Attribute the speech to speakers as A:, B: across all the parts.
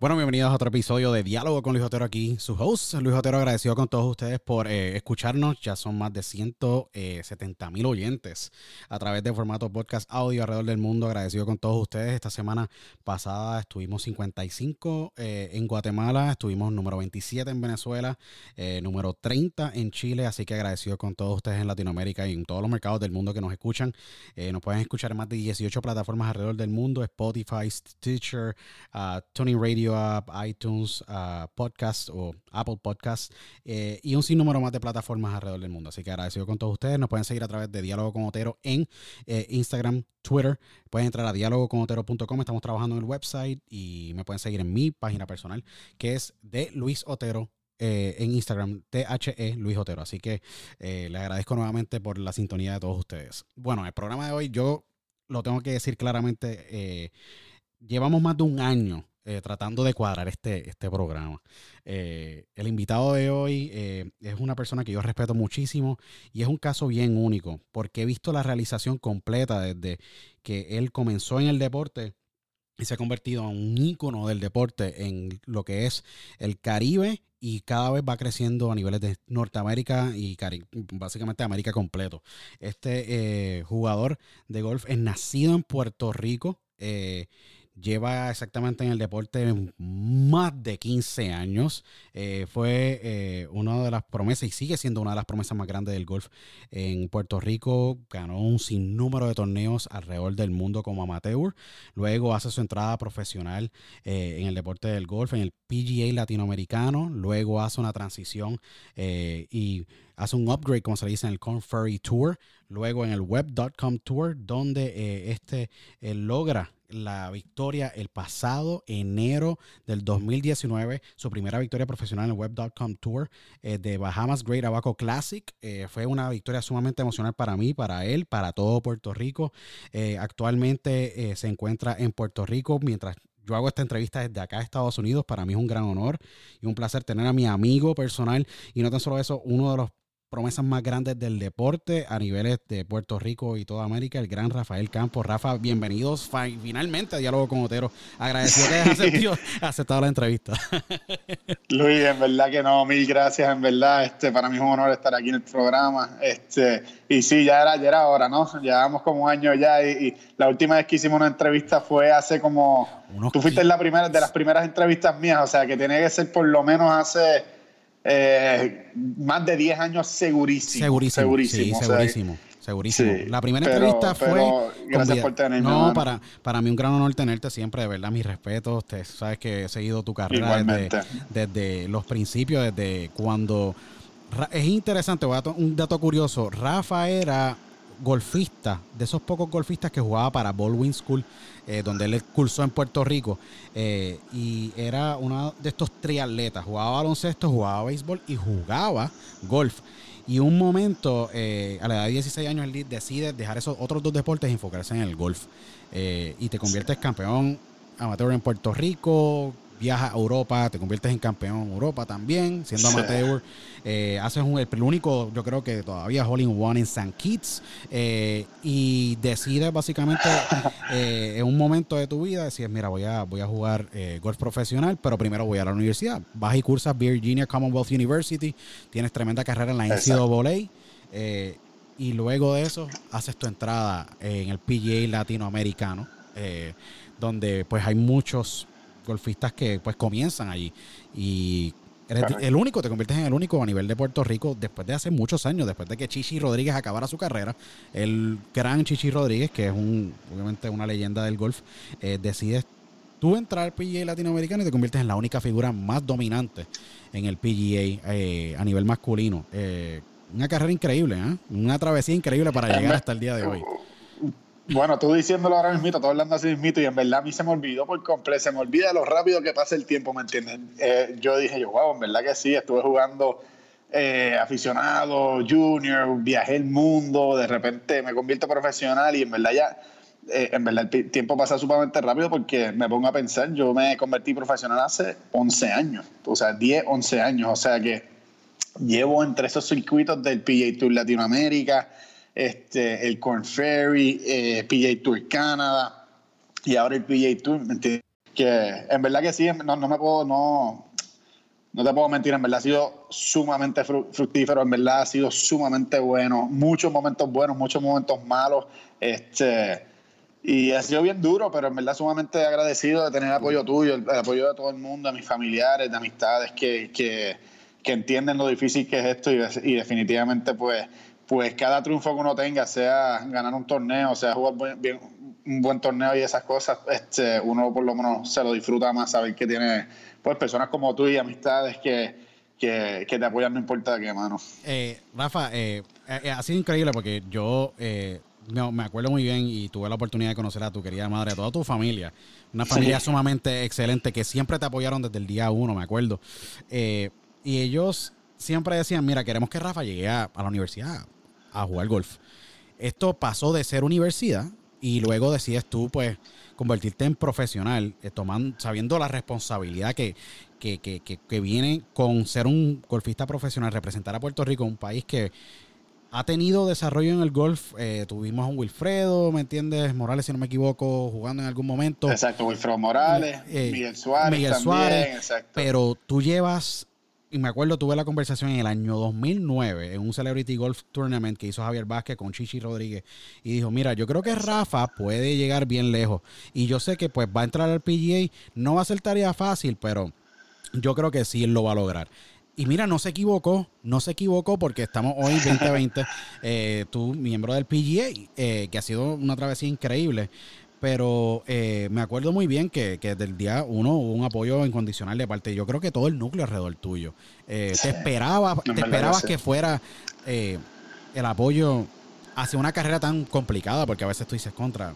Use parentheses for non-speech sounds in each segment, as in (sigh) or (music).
A: Bueno, bienvenidos a otro episodio de Diálogo con Luis Otero aquí, su host, Luis Otero, agradecido con todos ustedes por eh, escucharnos. Ya son más de 170 mil oyentes a través de formato podcast audio alrededor del mundo. Agradecido con todos ustedes. Esta semana pasada estuvimos 55 eh, en Guatemala, estuvimos número 27 en Venezuela, eh, número 30 en Chile, así que agradecido con todos ustedes en Latinoamérica y en todos los mercados del mundo que nos escuchan. Eh, nos pueden escuchar en más de 18 plataformas alrededor del mundo, Spotify, Stitcher, uh, Tuning Radio App, iTunes, uh, Podcast o Apple Podcast eh, y un sinnúmero más de plataformas alrededor del mundo. Así que agradecido con todos ustedes. Nos pueden seguir a través de Diálogo con Otero en eh, Instagram, Twitter. Pueden entrar a dialogoconotero.com. Estamos trabajando en el website y me pueden seguir en mi página personal que es de Luis Otero eh, en Instagram, THE Luis Otero. Así que le agradezco nuevamente por la sintonía de todos ustedes. Bueno, el programa de hoy yo lo tengo que decir claramente. llevamos más de un año eh, tratando de cuadrar este, este programa. Eh, el invitado de hoy eh, es una persona que yo respeto muchísimo y es un caso bien único porque he visto la realización completa desde que él comenzó en el deporte y se ha convertido en un ícono del deporte en lo que es el Caribe y cada vez va creciendo a niveles de Norteamérica y Cari- básicamente América completo. Este jugador de golf es nacido en Puerto Rico. Lleva exactamente en el deporte más de 15 años. Eh, fue eh, una de las promesas y sigue siendo una de las promesas más grandes del golf en Puerto Rico. Ganó un sinnúmero de torneos alrededor del mundo como amateur. Luego hace su entrada profesional eh, en el deporte del golf, en el PGA latinoamericano. Luego hace una transición y hace un upgrade, como se le dice, en el Corn Tour. Luego en el Web.com Tour, donde este logra la victoria el pasado enero del 2019, su primera victoria profesional en el Web.com Tour eh, de Bahamas Great Abaco Classic. Eh, fue una victoria sumamente emocional para mí, para él, para todo Puerto Rico. Eh, actualmente se encuentra en Puerto Rico mientras yo hago esta entrevista desde acá, Estados Unidos. Para mí es un gran honor y un placer tener a mi amigo personal y no tan solo eso, uno de los promesas más grandes del deporte a niveles de Puerto Rico y toda América, el gran Rafael Campos. Rafa, bienvenidos fi- finalmente a Diálogo con Otero. Agradecido que hayas (laughs) aceptado, aceptado la entrevista. (laughs)
B: Luis, en verdad que no, mil gracias, en verdad, este, para mí es un honor estar aquí en el programa, este, y sí, ya era, ya era hora, ¿no? Llevamos como un año ya y, y la última vez que hicimos una entrevista fue hace como,
A: Unos
B: tú fuiste la primera, de las primeras entrevistas mías, o sea, que tiene que ser por lo menos hace eh, más de 10 años segurísimo.
A: Segurísimo.
B: Segurísimo.
A: Sí,
B: o sea,
A: segurísimo. Segurísimo.
B: sí,
A: la primera
B: pero-
A: entrevista fue.
B: pero gracias por tenerme,
A: No, para, para mí un gran honor tenerte siempre, de verdad, mis respetos. Te, sabes que he seguido tu carrera desde, desde los principios, desde cuando. Es interesante, voy a to- un dato curioso. Rafa era golfista, de esos pocos golfistas que jugaba para Baldwin School, eh, donde él cursó en Puerto Rico. eh, y era uno de estos triatletas. Jugaba baloncesto, jugaba béisbol y jugaba golf. Y un momento, eh, a la edad de 16 años, él decide dejar esos otros dos deportes y enfocarse en el golf. Y te conviertes campeón amateur en Puerto Rico, viajas a Europa, te conviertes en campeón en Europa también, siendo amateur. Eh, haces un, el único, yo creo que todavía Hole in One en St. Kitts. eh, y decides básicamente (laughs) eh, en un momento de tu vida, decir, mira, voy a, voy a jugar golf profesional, pero primero voy a la universidad. Vas y cursas Virginia Commonwealth University, tienes tremenda carrera en la. NCAA. y luego de eso haces tu entrada en el PGA latinoamericano, donde pues hay muchos golfistas que pues comienzan allí y eres el único, te conviertes en el único a nivel de Puerto Rico después de hace muchos años, después de que Chichi Rodríguez acabara su carrera, el gran Chichi Rodríguez, que es un obviamente una leyenda del golf, eh, decides tú entrar al PGA latinoamericano y te conviertes en la única figura más dominante en el PGA eh, a nivel masculino. Eh, una carrera increíble, ¿eh? una travesía increíble para llegar hasta el día de hoy.
B: Bueno, tú diciéndolo ahora mismo, todo hablando así mismo, y en verdad a mí se me olvidó por completo, se me olvida lo rápido que pasa el tiempo, ¿me entiendes? Eh, yo dije, yo, wow, en verdad que sí, estuve jugando eh, aficionado, junior, viajé el mundo, de repente me convierto profesional y en verdad ya, eh, en verdad el tiempo pasa sumamente rápido porque me pongo a pensar, yo me convertí profesional hace 11 años, o sea, 10, 11 años, o sea que llevo entre esos circuitos del PGA Tour Latinoamérica, este, el Corn Ferry, eh, PGA Tour Canadá y ahora el PGA Tour, ¿me? Que en verdad que sí, no, no me puedo, no, no te puedo mentir, en verdad ha sido sumamente fructífero, en verdad ha sido sumamente bueno, muchos momentos buenos, muchos momentos malos, este, y ha sido bien duro, pero en verdad sumamente agradecido de tener el apoyo tuyo, el, apoyo de todo el mundo, de mis familiares, de amistades que, que, que entienden lo difícil que es esto y, y, definitivamente pues, pues cada triunfo que uno tenga, sea ganar un torneo, sea jugar bien, un buen torneo y esas cosas, este, uno por lo menos se lo disfruta más saber que tiene pues personas como tú y amistades que, que, te apoyan no importa de qué mano.
A: Eh, Rafa, eh, eh, ha sido increíble porque yo me acuerdo muy bien y tuve la oportunidad de conocer a tu querida madre, a toda tu familia. Una familia sumamente excelente que siempre te apoyaron desde el día uno, me acuerdo. y ellos siempre decían, mira, queremos que Rafa llegue a, a la universidad a jugar golf. Esto pasó de ser universidad y luego decides tú, pues, convertirte en profesional, eh, tomando, sabiendo la responsabilidad que, que, que, que, viene con ser un golfista profesional, representar a Puerto Rico, un país que ha tenido desarrollo en el golf. Eh, tuvimos a un Wilfredo, ¿me entiendes? Morales, si no me equivoco, jugando en algún momento.
B: Exacto, Wilfredo Morales, eh, Miguel Suárez.
A: Miguel Suárez, exacto. Pero tú llevas y me acuerdo, tuve la conversación en el año 2009 en un Celebrity Golf Tournament que hizo Javier Vázquez con Chichi Rodríguez y dijo, mira, yo creo que Rafa puede llegar bien lejos y yo sé que pues va a entrar al PGA, no va a ser tarea fácil, pero yo creo que sí él lo va a lograr. Y mira, no se equivocó, no se equivocó porque estamos hoy (laughs) 2020, eh, tú miembro del PGA, eh, que ha sido una travesía increíble. Pero eh, me acuerdo muy bien que, que del día uno hubo un apoyo incondicional de parte. Yo creo que todo el núcleo alrededor tuyo. Eh, te esperaba, (laughs) te esperabas que fuera eh, el apoyo hacia una carrera tan complicada, porque a veces tú dices contra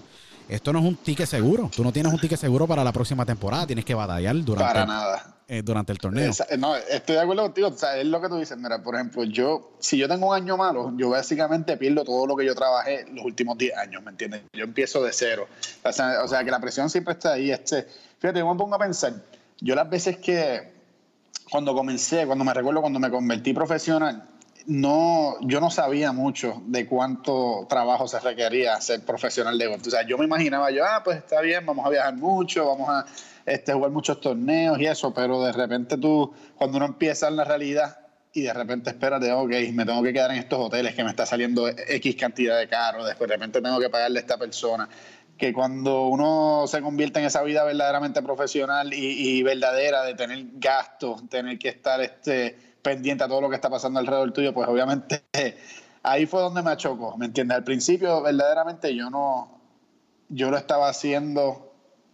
A: esto no es un ticket seguro. Tú no tienes un ticket seguro para la próxima temporada. Tienes que batallar durante,
B: para nada.
A: Eh, durante el torneo.
B: no, estoy de acuerdo contigo. O sea, es lo que tú dices. Mira, por ejemplo, yo, si yo tengo un año malo, yo básicamente pierdo todo lo que yo trabajé los últimos 10 años, ¿me entiendes? Yo empiezo de cero. O sea, o sea que la presión siempre está ahí. Este, fíjate, yo me pongo a pensar. Yo las veces que, cuando comencé, cuando me recuerdo cuando me convertí profesional, no, yo no sabía mucho de cuánto trabajo se requería ser profesional de golf. O sea, yo me imaginaba yo, ah, pues está bien, vamos a viajar mucho, vamos a este, jugar muchos torneos y eso, pero de repente tú, cuando uno empieza en la realidad y de repente espérate, ok, me tengo que quedar en estos hoteles que me está saliendo X cantidad de caro, después de repente tengo que pagarle a esta persona. Que cuando uno se convierte en esa vida verdaderamente profesional y, verdadera de tener gastos, tener que estar este pendiente a todo lo que está pasando alrededor tuyo, pues obviamente (laughs) ahí fue donde me chocó, ¿me entiendes? Al principio verdaderamente yo no, yo lo estaba haciendo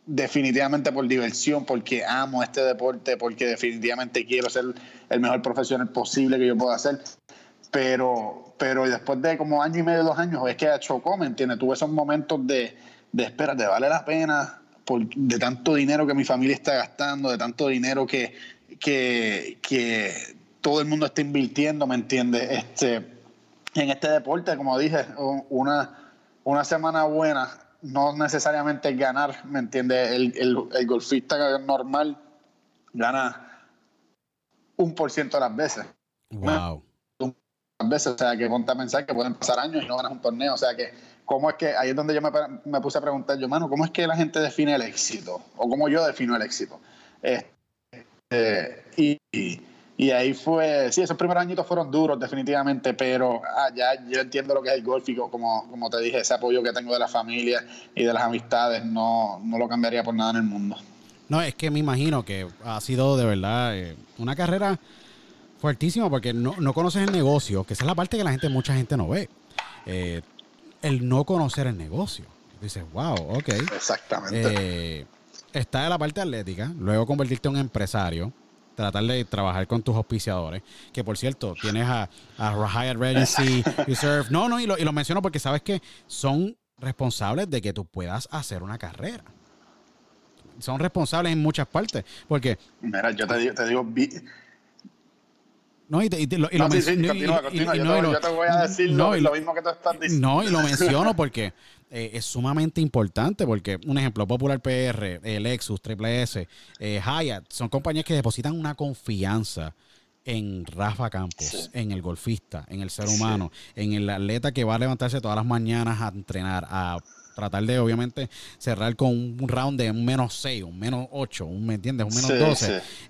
B: definitivamente por diversión, porque amo este deporte, porque definitivamente quiero ser el mejor profesional posible que yo pueda hacer. Pero, pero después de como año y medio, dos años, es que chocó, ¿me entiendes? Tuve esos momentos de, de espérate, vale la pena por, de tanto dinero que mi familia está gastando, de tanto dinero que, que, que todo el mundo está invirtiendo, ¿me entiendes? Este, en este deporte, como dije, una, una semana buena no necesariamente ganar, ¿me entiendes? El, el, golfista normal gana un por ciento de las veces.
A: Wow.
B: Las veces, o sea, que ponte a pensar que pueden pasar años y no ganas un torneo, o sea, que cómo es que, ahí es donde yo me, me puse a preguntar, yo, mano, ¿cómo es que la gente define el éxito? O cómo yo defino el éxito. Este, y y ahí fue, sí, esos primeros añitos fueron duros definitivamente, pero ah, ya yo entiendo lo que es el golf y como, como te dije, ese apoyo que tengo de la familia y de las amistades no, no lo cambiaría por nada en el mundo.
A: No, es que me imagino que ha sido de verdad eh, una carrera fuertísima porque no, no, conoces el negocio, que esa es la parte que la gente, mucha gente no ve. Eh, el no conocer el negocio. Dices, wow, ok.
B: Exactamente.
A: Eh, está de la parte atlética, luego convertirte en un empresario tratar de trabajar con tus auspiciadores. Que por cierto, tienes a, a Hyatt Regency, Reserve. No, no, y lo, y lo menciono porque sabes que son responsables de que tú puedas hacer una carrera. Son responsables en muchas partes. Porque.
B: Mira, yo te digo, te digo
A: No, y,
B: lo, y sí, sí, continúa, continúa. yo, te, voy a decir lo, mismo que tú estás diciendo.
A: No, y lo menciono porque eh, es sumamente importante porque, un ejemplo, Popular PR, eh, Lexus, Triple S, eh, Hyatt, son compañías que depositan una confianza en Rafa Campos, en el golfista, en el ser humano, en el atleta que va a levantarse todas las mañanas a entrenar, a tratar de obviamente cerrar con un round de un menos 6, un menos 8, un, ¿me entiendes? Un menos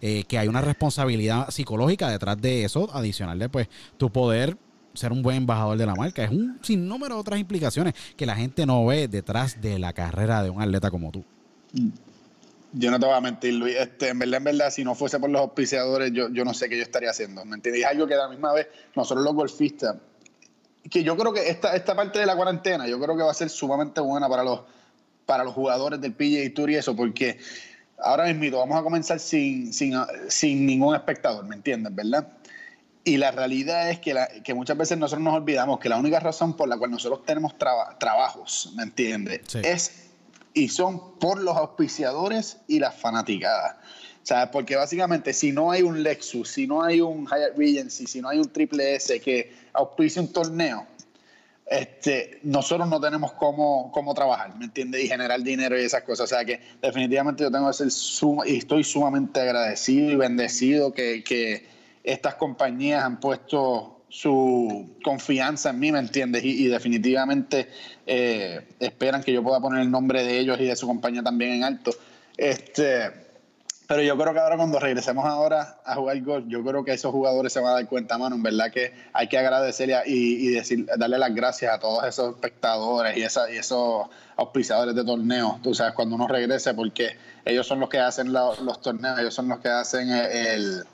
A: 12, que hay una responsabilidad psicológica detrás de eso, adicional de pues tu poder ser un buen embajador de la marca. Es un sinnúmero de otras implicaciones que la gente no ve detrás de la carrera de un atleta como tú.
B: Yo no te voy a mentir, Luis. Este, en verdad, en verdad, si no fuese por los auspiciadores, yo, yo no sé qué yo estaría haciendo. ¿Me entiendes? Es algo que a la misma vez, nosotros los golfistas, que yo creo que esta, esta parte de la cuarentena, yo creo que va a ser sumamente buena para los, para los jugadores del PGA Tour y eso, porque ahora mismo vamos a comenzar sin, sin, sin ningún espectador, ¿me entiendes? ¿Verdad? Y la realidad es que, que, muchas veces nosotros nos olvidamos que la única razón por la cual nosotros tenemos trabajos, ¿me entiendes? Es y son por los auspiciadores y las fanaticadas. O sea, porque básicamente si no hay un Lexus, si no hay un Hyatt Regency, si no hay un Triple S que auspicie un torneo, este, nosotros no tenemos cómo, cómo trabajar, ¿me entiendes? Y generar dinero y esas cosas. O sea que definitivamente yo tengo que ser suma, y estoy sumamente agradecido y bendecido que, que estas compañías han puesto su confianza en mí, ¿me entiendes? Y, definitivamente eh, esperan que yo pueda poner el nombre de ellos y de su compañía también en alto. Este, pero yo creo que ahora cuando regresemos ahora a jugar golf, yo creo que esos jugadores se van a dar cuenta, mano, en verdad que hay que agradecerle y, decir, darle las gracias a todos esos espectadores y, esa, y esos auspiciadores de torneos, tú sabes, cuando uno regrese, porque ellos son los que hacen los torneos, ellos son los que hacen el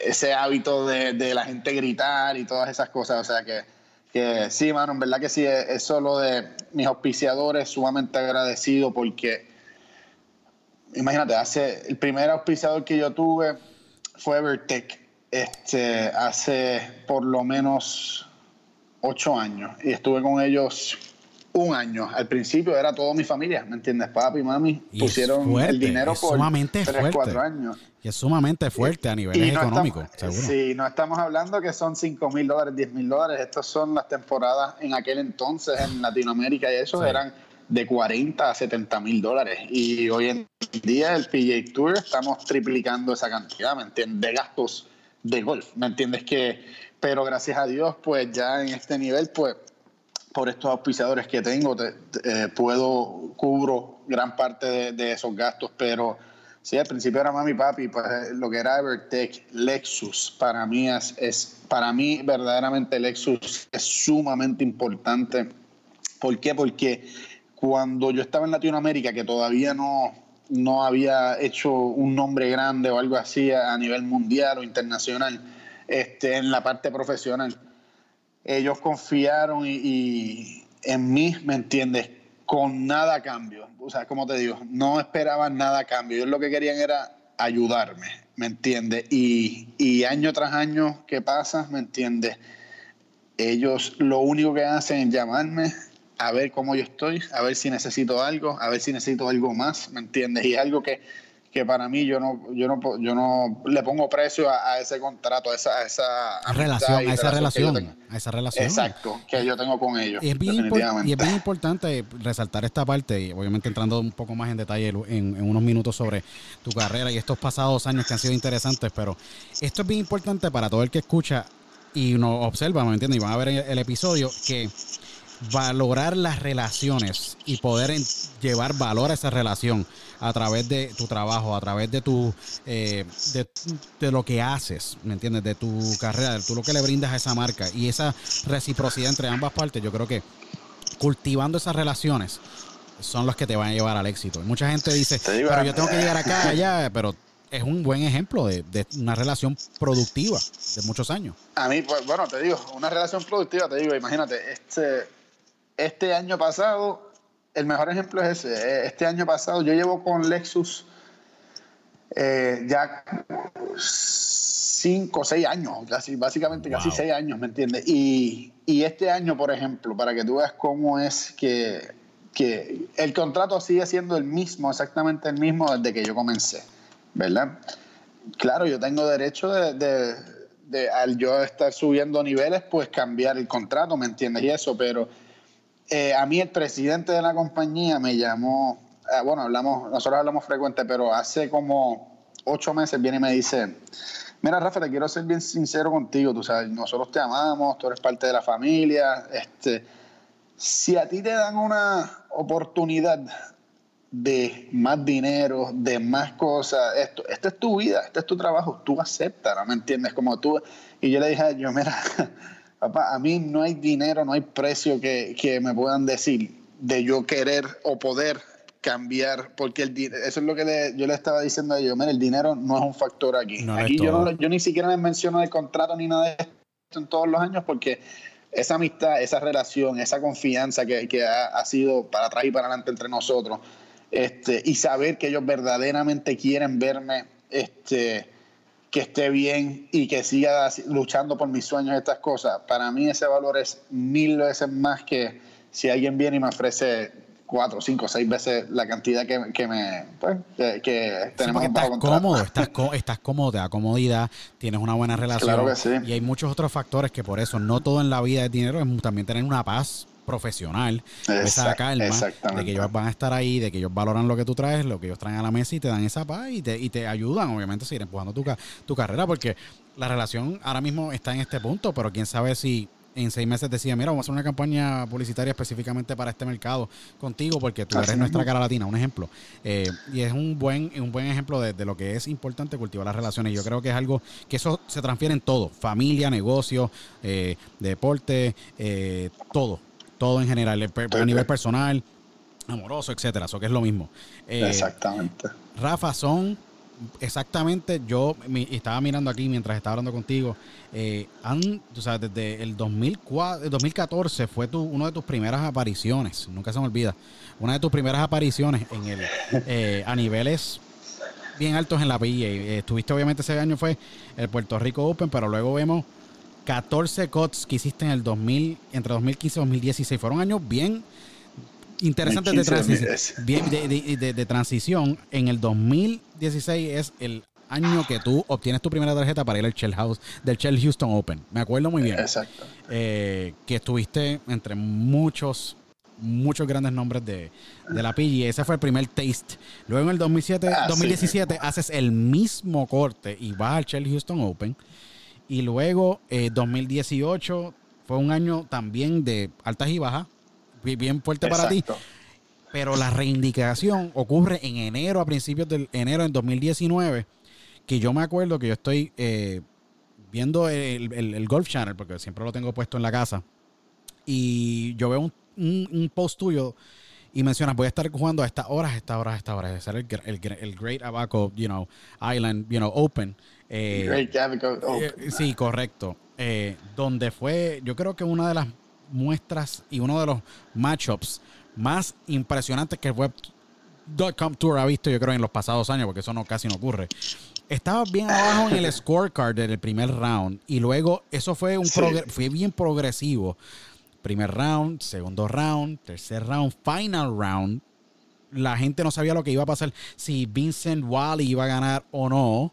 B: ese hábito de, la gente gritar y todas esas cosas. O sea que, que sí, mano, en verdad que sí, es, solo de mis auspiciadores, sumamente agradecido porque, imagínate, hace el primer auspiciador que yo tuve fue Evertech, este, hace por lo menos ocho años y estuve con ellos un año. Al principio era toda mi familia, ¿me entiendes? Papi y mami pusieron el dinero por
A: sumamente tres, cuatro años. Y es sumamente fuerte a nivel económico, seguro.
B: Sí, no estamos hablando que son 5 mil dólares, 10 mil dólares. Estas son las temporadas en aquel entonces en Latinoamérica y eso eran de 40 a 70 mil dólares. Y hoy en día el PJ Tour estamos triplicando esa cantidad, ¿me entiendes? De gastos de golf, ¿me entiendes? que Pero gracias a Dios, pues ya en este nivel, pues por estos auspiciadores que tengo, eh, puedo, cubro gran parte de, esos gastos, pero sí, al principio era mami papi, pues eh, lo que era Evertech, Lexus, para mí es, para mí verdaderamente Lexus es sumamente importante. ¿Por qué? Porque cuando yo estaba en Latinoamérica, que todavía no, no había hecho un nombre grande o algo así a, nivel mundial o internacional, este, en la parte profesional, ellos confiaron y, en mí, ¿me entiendes? Con nada a cambio. O sea, como te digo, no esperaban nada a cambio. Ellos lo que querían era ayudarme, ¿me entiendes? Y, año tras año que pasa, ¿me entiendes? Ellos lo único que hacen es llamarme a ver cómo yo estoy, a ver si necesito algo, a ver si necesito algo más, ¿me entiendes? Y algo que que para mí yo no, yo no, yo no le pongo precio a, ese contrato, a esa, a esa
A: relación, a esa relación, a esa relación.
B: Exacto, que yo tengo con ellos.
A: Y es, bien y es bien importante resaltar esta parte, y obviamente entrando un poco más en detalle en, unos minutos sobre tu carrera y estos pasados años que han sido interesantes, pero esto es bien importante para todo el que escucha y nos observa, ¿me entiendes? Y van a ver el episodio que valorar las relaciones y poder llevar valor a esa relación a través de tu trabajo, a través de tu eh, de, lo que haces, ¿me entiendes? De tu carrera, de tú lo que le brindas a esa marca y esa reciprocidad entre ambas partes, yo creo que cultivando esas relaciones son los que te van a llevar al éxito. Mucha gente dice, pero yo tengo que llegar acá, (laughs) allá, pero es un buen ejemplo de, de, una relación productiva de muchos años.
B: A mí, pues, bueno, te digo, una relación productiva, te digo, imagínate, este, este año pasado, el mejor ejemplo es ese. Este año pasado yo llevo con Lexus eh, ya cinco o seis años, casi, básicamente casi seis años, ¿me entiendes? Y, este año, por ejemplo, para que tú veas cómo es que, que el contrato sigue siendo el mismo, exactamente el mismo desde que yo comencé, ¿verdad? Claro, yo tengo derecho de de, al yo estar subiendo niveles, pues cambiar el contrato, ¿me entiendes? Y eso, pero eh, a mí el presidente de la compañía me llamó, eh, bueno, hablamos, nosotros hablamos frecuente, pero hace como ocho meses viene y me dice, mira Rafa, te quiero ser bien sincero contigo, tú sabes, nosotros te amamos, tú eres parte de la familia, este, si a ti te dan una oportunidad de más dinero, de más cosas. Esto, esta es tu vida, este es tu trabajo, tú aceptas, ¿no me entiendes? Como tú. Y yo le dije yo, mira, (laughs) papá, a mí no hay dinero, no hay precio que, que me puedan decir de yo querer o poder cambiar, porque el, eso es lo que yo le estaba diciendo a ellos, mira, el dinero no es un factor aquí. aquí yo, no, yo ni siquiera les menciono el contrato ni nada de esto en todos los años porque esa amistad, esa relación, esa confianza que, que ha, ha, sido para atrás y para adelante entre nosotros, este, y saber que ellos verdaderamente quieren verme este, que esté bien y que siga luchando por mis sueños, estas cosas, para mí ese valor es mil veces más que si alguien viene y me ofrece cuatro, cinco, seis veces la cantidad que, que me pues, que, tenemos
A: estás cómodo, estás, estás cómodo, te da comodidad, tienes una buena relación.
B: Claro que sí.
A: Y hay muchos otros factores que por eso no todo en la vida es dinero, es también tener una paz profesional, esa calma de que ellos van a estar ahí, de que ellos valoran lo que tú traes, lo que ellos traen a la mesa y te dan esa paz y te, y te ayudan, obviamente, a seguir empujando tu, tu carrera, porque la relación ahora mismo está en este punto, pero quién sabe si en seis meses decía, mira, vamos a hacer una campaña publicitaria específicamente para este mercado contigo, porque tú eres nuestra cara latina, un ejemplo. Eh, y es un buen, un buen ejemplo de, de, lo que es importante cultivar las relaciones. Yo creo que es algo que eso se transfiere en todo, familia, negocio, eh, deporte, eh, todo todo en general, a nivel personal, amoroso, etcétera. Eso que es lo mismo.
B: Eh, exactamente.
A: Rafa, son exactamente, yo estaba mirando aquí mientras estaba hablando contigo, eh, han, o sea, desde el 2004, 2014 fue tu, una de tus primeras apariciones, nunca se me olvida, una de tus primeras apariciones en el, eh, a niveles bien altos en la PIA. Estuviste obviamente ese año fue el Puerto Rico Open, pero luego vemos 14 cuts que hiciste en el 2000, entre 2015 y 2016. Fueron años bien interesantes de, transición, bien de, transición. En el 2016 es el año que tú obtienes tu primera tarjeta para ir al Shell House del Shell Houston Open. Me acuerdo muy bien.
B: Exacto.
A: Eh, que estuviste entre muchos muchos grandes nombres de, la PG. Ese fue el primer taste. Luego en el 2007, 2017 ah, haces el mismo corte y vas al Shell Houston Open. Y luego, 2018 eh, fue un año también de altas y bajas, bien fuerte para ti. Pero la reivindicación ocurre en enero, a principios del enero en 2019, que yo me acuerdo que yo estoy eh, viendo el, Golf Channel, porque siempre lo tengo puesto en la casa, y yo veo un, un, post tuyo y mencionas, voy a estar jugando a estas horas, a estas horas, a estas horas, es el, el, el, Great Abaco, you know, Island, you know, Open.
B: Eh,
A: eh, sí, correcto. Eh, donde fue, yo creo que una de las muestras y uno de los matchups más impresionantes que el Web.com Tour ha visto, yo creo, en los pasados años, porque eso no casi no ocurre. Estaba bien abajo en el (laughs) scorecard del primer round y luego eso fue un fue bien progresivo. Primer round, segundo round, tercer round, final round. La gente no sabía lo que iba a pasar, si Vincent Wally iba a ganar o no.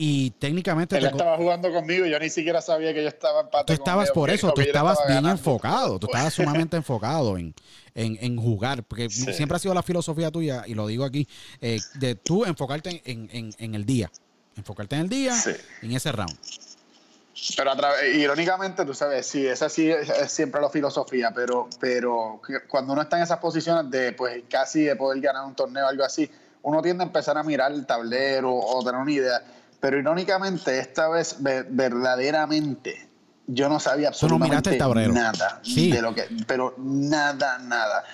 A: Y técnicamente.
B: Él estaba jugando conmigo y yo ni siquiera sabía que yo estaba empate.
A: Tú estabas por eso, tú estabas bien enfocado, tú estabas (laughs) sumamente enfocado en, en, jugar, porque siempre ha sido la filosofía tuya, y lo digo aquí, eh, de tú enfocarte en, en, el día. Enfocarte en el día, en ese round.
B: Pero irónicamente, tú sabes, sí, esa sí es siempre la filosofía, pero, pero cuando uno está en esas posiciones de pues casi de poder ganar un torneo o algo así, uno tiende a empezar a mirar el tablero o tener una idea pero irónicamente, esta vez verdaderamente yo no sabía absolutamente nada de lo que, pero nada, nada.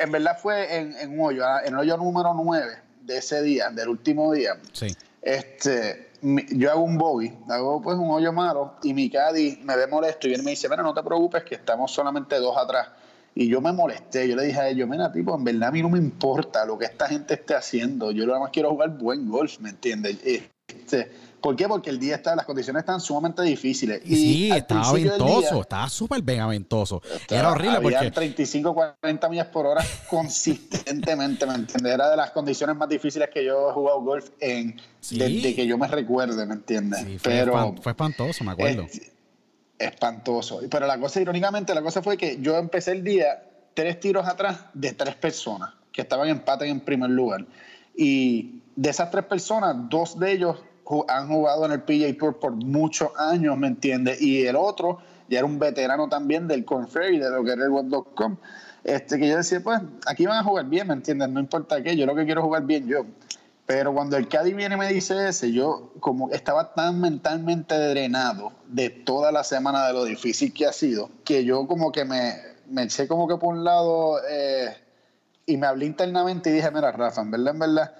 B: en verdad fue en, un hoyo, ah, en el hoyo número 9 de ese día, del último día.
A: Sí.
B: Este, yo hago un bogey, hago pues un hoyo malo y mi caddy me ve molesto y él me dice, mira, no te preocupes que estamos solamente dos atrás. Y yo me molesté, yo le dije a ellos, mira, tipo, en verdad a mí no me importa lo que esta gente esté haciendo, yo nada más quiero jugar buen golf, ¿me entiendes? Este, ¿Por qué? Porque el día está, las condiciones están sumamente difíciles.
A: Y sí, estaba ventoso, estaba súper mega ventoso. Era horrible
B: había
A: porque...
B: 35, 40 millas por hora (laughs) consistentemente, ¿me entiendes? Era de las condiciones más difíciles que yo he jugado golf en, desde que yo me recuerde, ¿me entiendes?
A: Sí,
B: fue, Pero,
A: fue espantoso, me acuerdo.
B: espantoso. Pero la cosa, irónicamente, la cosa fue que yo empecé el día tres tiros atrás de tres personas que estaban en empate en primer lugar. Y de esas tres personas, dos de ellos han jugado en el PGA Tour por muchos años, ¿me entiendes? Y el otro ya era un veterano también del Corn Ferry, de lo que era el World.com. Este, que yo decía, pues, aquí van a jugar bien, ¿me entiendes? No importa qué, yo lo que quiero jugar bien yo. Pero cuando el Caddy viene y me dice ese, yo como estaba tan mentalmente drenado de toda la semana de lo difícil que ha sido, que yo como que me, me eché como que por un lado eh, y me hablé internamente y dije, mira, Rafa, en verdad, en verdad,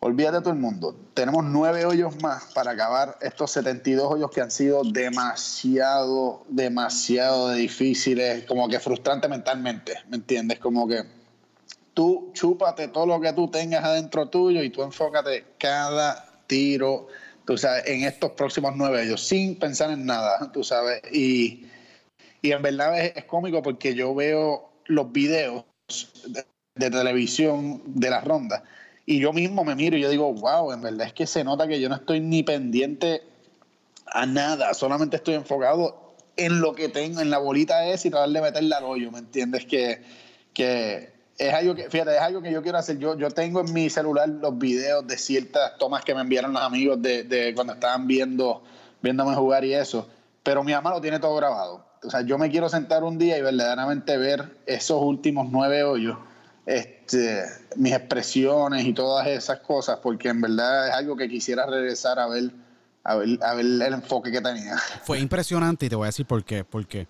B: olvídate todo el mundo. Tenemos nueve hoyos más para acabar estos 72 hoyos que han sido demasiado, demasiado difíciles, como que frustrante mentalmente, ¿me entiendes? Como que tú chúpate todo lo que tú tengas adentro tuyo y tú enfócate cada tiro, tú sabes, en estos próximos nueve hoyos, sin pensar en nada, tú sabes. Y, y en verdad es, es cómico porque yo veo los videos de, de televisión de las rondas y yo mismo me miro y yo digo, wow, en verdad es que se nota que yo no estoy ni pendiente a nada, solamente estoy enfocado en lo que tengo, en la bolita es y tratar de meterla al hoyo, ¿me entiendes? Que, que es algo que, fíjate, es algo que yo quiero hacer. Yo, yo tengo en mi celular los videos de ciertas tomas que me enviaron los amigos de, de cuando estaban viendo, viéndome jugar y eso, pero mi mamá lo tiene todo grabado. O sea, yo me quiero sentar un día y verdaderamente ver esos últimos nueve hoyos este, mis expresiones y todas esas cosas, porque en verdad es algo que quisiera regresar a ver, a ver, el enfoque que tenía.
A: Fue impresionante y te voy a decir por qué. Porque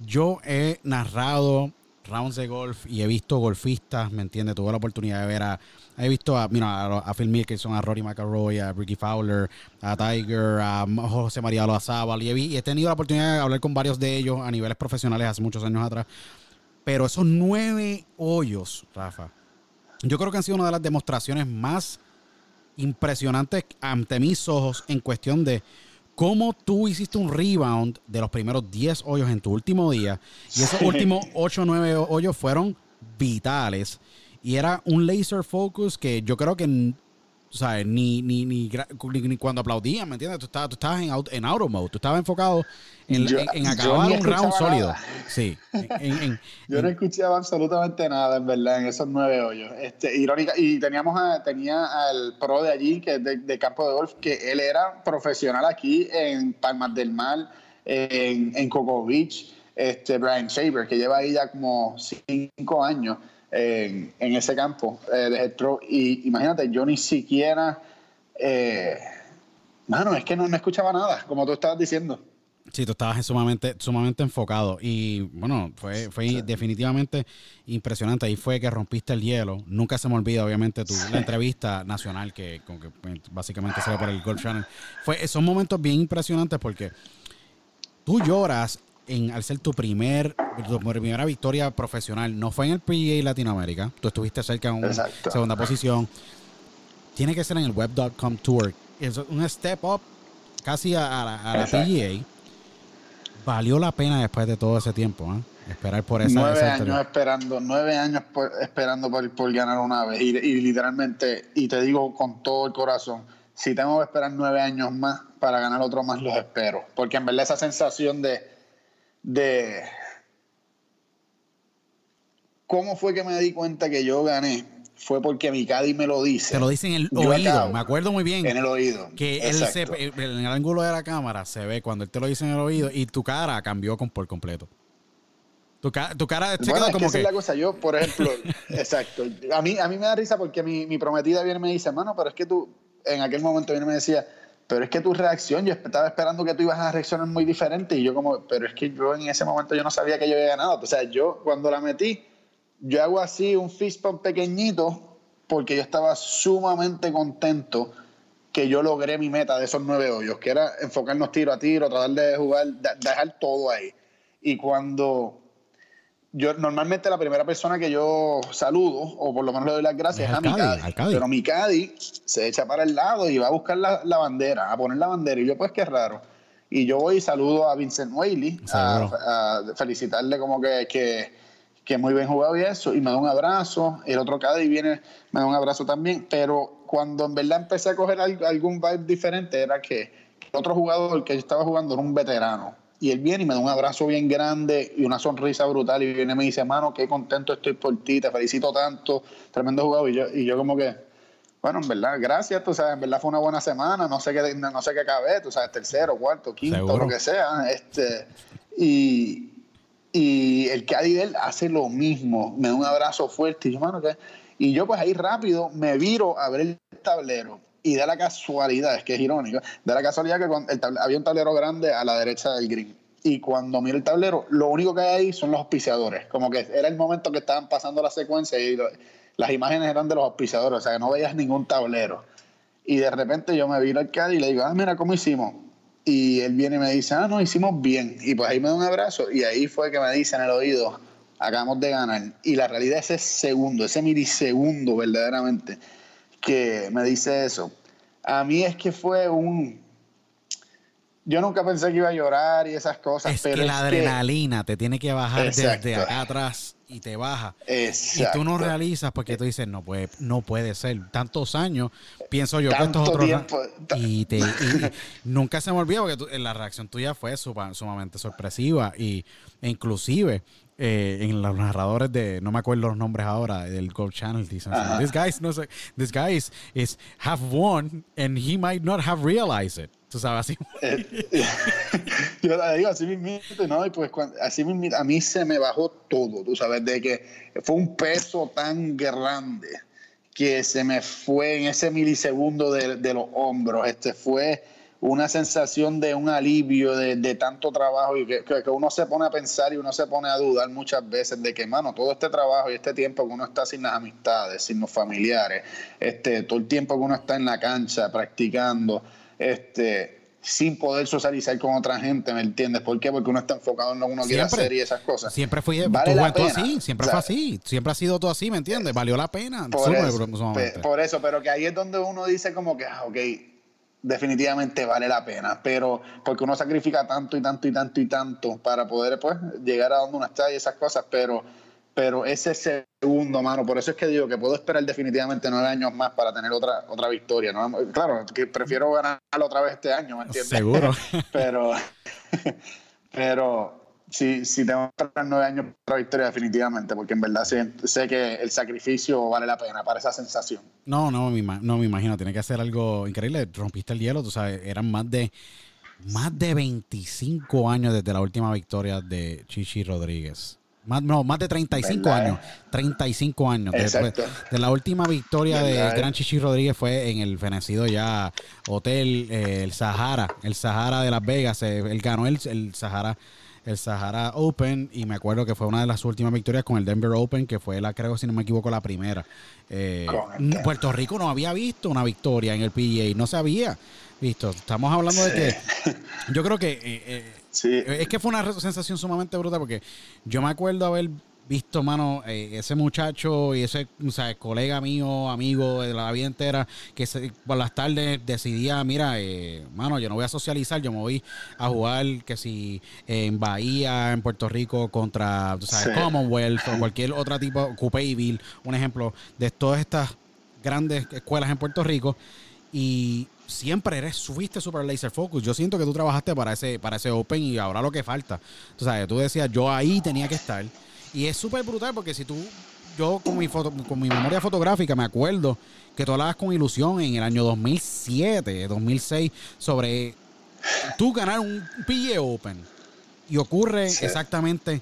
A: yo he narrado rounds de golf y he visto golfistas, ¿me entiendes? Tuve la oportunidad de ver a. He visto a, mira, a, Phil Mickelson, a Rory McIlroy, a Ricky Fowler, a Tiger, a José María Loazábal. Y y he tenido la oportunidad de hablar con varios de ellos a niveles profesionales hace muchos años atrás. Pero esos nueve hoyos, Rafa, yo creo que han sido una de las demostraciones más impresionantes ante mis ojos en cuestión de cómo tú hiciste un rebound de los primeros 10 hoyos en tu último día. Y esos últimos 8 o 9 hoyos fueron vitales. Y era un laser focus que yo creo que sea, ni, ni, ni, ni, cuando aplaudían, ¿me entiendes? Tú estabas, tú estabas en, auto, en auto mode, tú estabas enfocado en,
B: Yo-
A: en, acabar un round sólido. Sí. En, (laughs)
B: Yo no escuchaba absolutamente nada, en verdad, en esos nueve hoyos. Este, irónica, y teníamos a, tenía al pro de allí, que es de, de campo de golf, que él era profesional aquí en Palmas del Mar, en, en Cocoa Beach, este, Brian Shaver, que lleva ahí ya como cinco años en, en ese campo eh, de head pro. Y imagínate, yo ni siquiera... Eh, mano, es que no, no escuchaba nada, como tú estabas diciendo.
A: Sí, tú estabas sumamente, sumamente enfocado y bueno, fue, fue definitivamente impresionante. Ahí fue que rompiste el hielo. Nunca se me olvida, obviamente, tu, la entrevista nacional que, con que pues, básicamente se ve por el Golf Channel. Fue, son momentos bien impresionantes porque tú lloras en, al ser tu primer tu primera victoria profesional. No fue en el PGA Latinoamérica. Tú estuviste cerca en una
B: Exacto.
A: segunda posición. Tiene que ser en el web.com tour. Es un step up casi a, a la, a la
B: Exacto.
A: PGA. Valió la pena después de todo ese tiempo, ¿eh? Esperar por esa,
B: nueve
A: esa
B: años esperando, nueve años por- esperando por, por ganar una vez. Y, y literalmente, y te digo con todo el corazón, si tengo que esperar nueve años más para ganar otro más, los espero. Porque en verdad esa sensación de, de cómo fue que me di cuenta que yo gané, fue porque mi Caddy me lo dice.
A: Te lo dice en el
B: Yo
A: oído.
B: acabo.
A: Me acuerdo muy bien.
B: En el oído.
A: Que él se, en el ángulo de la cámara se ve cuando él te lo dice en el oído y tu cara cambió con, por completo. Tu, ca- tu cara
B: Bueno, es que
A: como
B: esa
A: que.
B: es la cosa. Yo, por ejemplo, (laughs) exacto. A mí, a mí me da risa porque mi, mi prometida viene y me dice, mano, pero es que tú, en aquel momento viene y me decía, pero es que tu reacción, yo estaba esperando que tú ibas a reaccionar muy diferente. Y yo como, pero es que yo en ese momento yo no sabía que yo había ganado. O sea, yo cuando la metí, yo hago así un fist pump pequeñito porque yo estaba sumamente contento que yo logré mi meta de esos nueve hoyos, que era enfocarnos tiro a tiro, tratar de jugar, de- dejar todo ahí. Y cuando yo normalmente la primera persona que yo saludo, o por lo menos le doy las gracias, es, a mi Cadi. Pero mi Cadi se echa para el lado y va a buscar la, bandera, a poner la bandera. Y yo, pues, qué raro. Y yo voy y saludo a Vincent Whaley, a, felicitarle como que, que, que, muy bien jugado y eso. Y me da un abrazo. El otro Cadi viene, me da un abrazo también. Pero cuando en verdad empecé a coger algún vibe diferente, era que el otro jugador que yo estaba jugando era un veterano y él viene y me da un abrazo bien grande y una sonrisa brutal y viene y me dice, mano, qué contento estoy por ti, te felicito tanto, tremendo jugador. Y yo, y yo como que, bueno, en verdad, gracias, tú sabes, en verdad fue una buena semana, no sé qué, no sé qué acabé, tú sabes, tercero, cuarto, quinto, lo que sea. Este, y, y el él hace lo mismo, me da un abrazo fuerte y yo, mano, ¿qué? Y yo pues ahí rápido me viro a ver el tablero y da la casualidad, es que es irónico, da la casualidad que había un tablero grande a la derecha del green. Y cuando miro el tablero, lo único que hay ahí son los auspiciadores. Como que era el momento que estaban pasando la secuencia y las imágenes eran de los auspiciadores, o sea que no veías ningún tablero. Y de repente yo me viro al CAD y le digo, ah, mira cómo hicimos. Y él viene y me dice, ah, no, hicimos bien. Y pues ahí me da un abrazo. Y ahí fue que me dice en el oído, acabamos de ganar. Y la realidad es ese segundo, ese milisegundo verdaderamente que me dice eso. A mí es que fue un... Yo nunca pensé que iba a llorar y esas cosas.
A: Es que la adrenalina te tiene que bajar desde acá atrás y te baja. Y tú no realizas porque tú dices, no puede, no puede ser. Tantos años, pienso yo que estos otros... Y, te, nunca se me olvida porque la reacción tuya fue sumamente sorpresiva y, e inclusive eh, en los narradores de, no me acuerdo los nombres ahora, del Gold Channel, dicen, this guy, no sé, this guy is, have won and he might not have realized it. Tú sabes, así.
B: Eh, (laughs) yo le digo así mismo, ¿no? Y pues así mismo, a mí se me bajó todo, tú sabes, de que fue un peso tan grande que se me fue en ese milisegundo de, de los hombros. Este fue una sensación de un alivio de, tanto trabajo y que, que, uno se pone a pensar y uno se pone a dudar muchas veces de que, mano, todo este trabajo y este tiempo que uno está sin las amistades, sin los familiares, este, todo el tiempo que uno está en la cancha practicando, este, sin poder socializar con otra gente, ¿me entiendes? ¿Por qué? Porque uno está enfocado en lo que uno quiere hacer y esas cosas.
A: Siempre fui vale la pena. así, siempre fue así, siempre ha sido todo así, ¿me entiendes? Valió la pena.
B: Por, eso, por eso, pero que ahí es donde uno dice como que, ah, ok, definitivamente vale la pena, pero porque uno sacrifica tanto y tanto y tanto y tanto para poder pues llegar a donde uno está y esas cosas, pero pero ese segundo, mano, por eso es que digo que puedo esperar definitivamente nueve años más para tener otra otra victoria, ¿no? Claro, que prefiero ganar otra vez este año, ¿me entiendes?
A: Seguro. (laughs)
B: pero pero sí, sí tengo que esperar nueve años para victoria definitivamente, porque en verdad sé, que el sacrificio vale la pena para esa sensación.
A: No, no, no me imagino, tiene que hacer algo increíble. Rompiste el hielo, tú sabes, eran más de más de 25 años desde la última victoria de Chichi Rodríguez. Más, no, más de 35 años. 35 años. Exacto. De, la última victoria de Gran Chichi Rodríguez fue en el fenecido ya Hotel eh, El Sahara. El Sahara de Las Vegas. Eh, él ganó el, el Sahara el Sahara Open y me acuerdo que fue una de las últimas victorias con el Denver Open, que fue la, creo, si no me equivoco, la primera. Eh, Puerto Rico no había visto una victoria en el PGA, no se había visto. Estamos hablando de que yo creo que eh, eh, es que fue una sensación sumamente brutal porque yo me acuerdo haber visto, mano, eh, ese muchacho y ese o sea, colega mío, amigo de la vida entera, que por las tardes decidía, mira, eh, mano, yo no voy a socializar, yo me voy a jugar, que si en Bahía, en Puerto Rico, contra, tú sabes, Commonwealth o cualquier otro tipo, Coupeyville, un ejemplo de todas estas grandes escuelas en Puerto Rico. Y siempre eres, subiste super laser focus. Yo siento que tú trabajaste para ese, para ese Open y ahora lo que falta. Tú sabes, tú decías, yo ahí tenía que estar. Y es súper brutal porque si tú, yo con mi, foto, con mi memoria fotográfica me acuerdo que tú hablabas con ilusión en el año 2007, 2006 sobre tú ganar un PGA Open. Y ocurre exactamente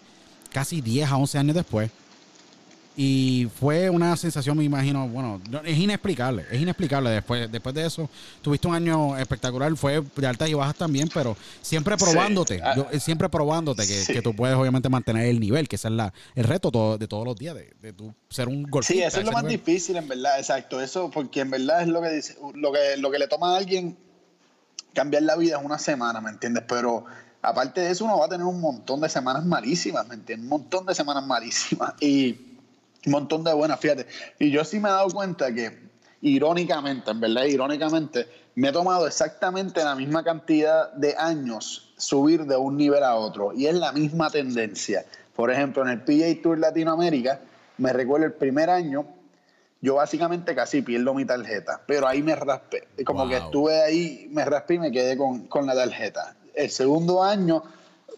A: casi 10 a 11 años después y fue una sensación, me imagino, bueno, es inexplicable, es inexplicable. Después, después de eso, tuviste un año espectacular, fue de altas y bajas también, pero siempre probándote, ah. siempre probándote que, tú puedes obviamente mantener el nivel, que ese es la, el reto de todos los días, de, de ser un golfista.
B: Sí, eso es lo más difícil, en verdad, exacto. Eso, porque en verdad es lo que, dice, lo que, lo que le toma a alguien cambiar la vida es una semana, ¿me entiendes? Pero aparte de eso, uno va a tener un montón de semanas malísimas, ¿me entiendes? Un montón de semanas malísimas y un montón de buenas, fíjate. Y yo sí me he dado cuenta que, irónicamente, en verdad, irónicamente, me he tomado exactamente la misma cantidad de años subir de un nivel a otro. Y es la misma tendencia. Por ejemplo, en el PGA Tour Latinoamérica, me recuerdo el primer año, yo básicamente casi pierdo mi tarjeta, pero ahí me raspé. Como que estuve ahí, me raspé y me quedé con, con la tarjeta. El segundo año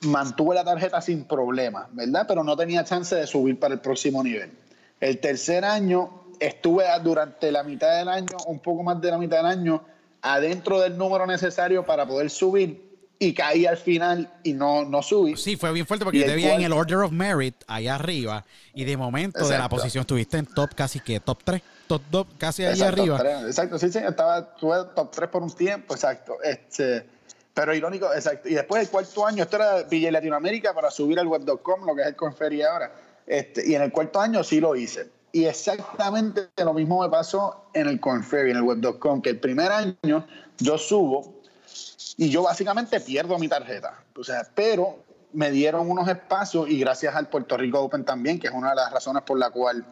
B: mantuve la tarjeta sin problema, ¿verdad? Pero no tenía chance de subir para el próximo nivel. El tercer año estuve durante la mitad del año, un poco más de la mitad del año, adentro del número necesario para poder subir y caí al final y no, no subí.
A: Sí, fue bien fuerte porque yo te vi en el Order of Merit allá arriba y de momento de la posición estuviste en top casi que top 3, top 2 casi ahí arriba.
B: exacto, sí, sí, estaba estuve top 3 por un tiempo, exacto. Este, pero irónico, exacto. Y después del cuarto año, esto era Villa Latinoamérica para subir al web.com, lo que es el Conferi ahora. Este, y en el cuarto año sí lo hice. Y exactamente lo mismo me pasó en el Conferry, en el web.com, que el primer año yo subo y yo básicamente pierdo mi tarjeta. O sea, pero me dieron unos espacios y gracias al Puerto Rico Open también, que es una de las razones por la cual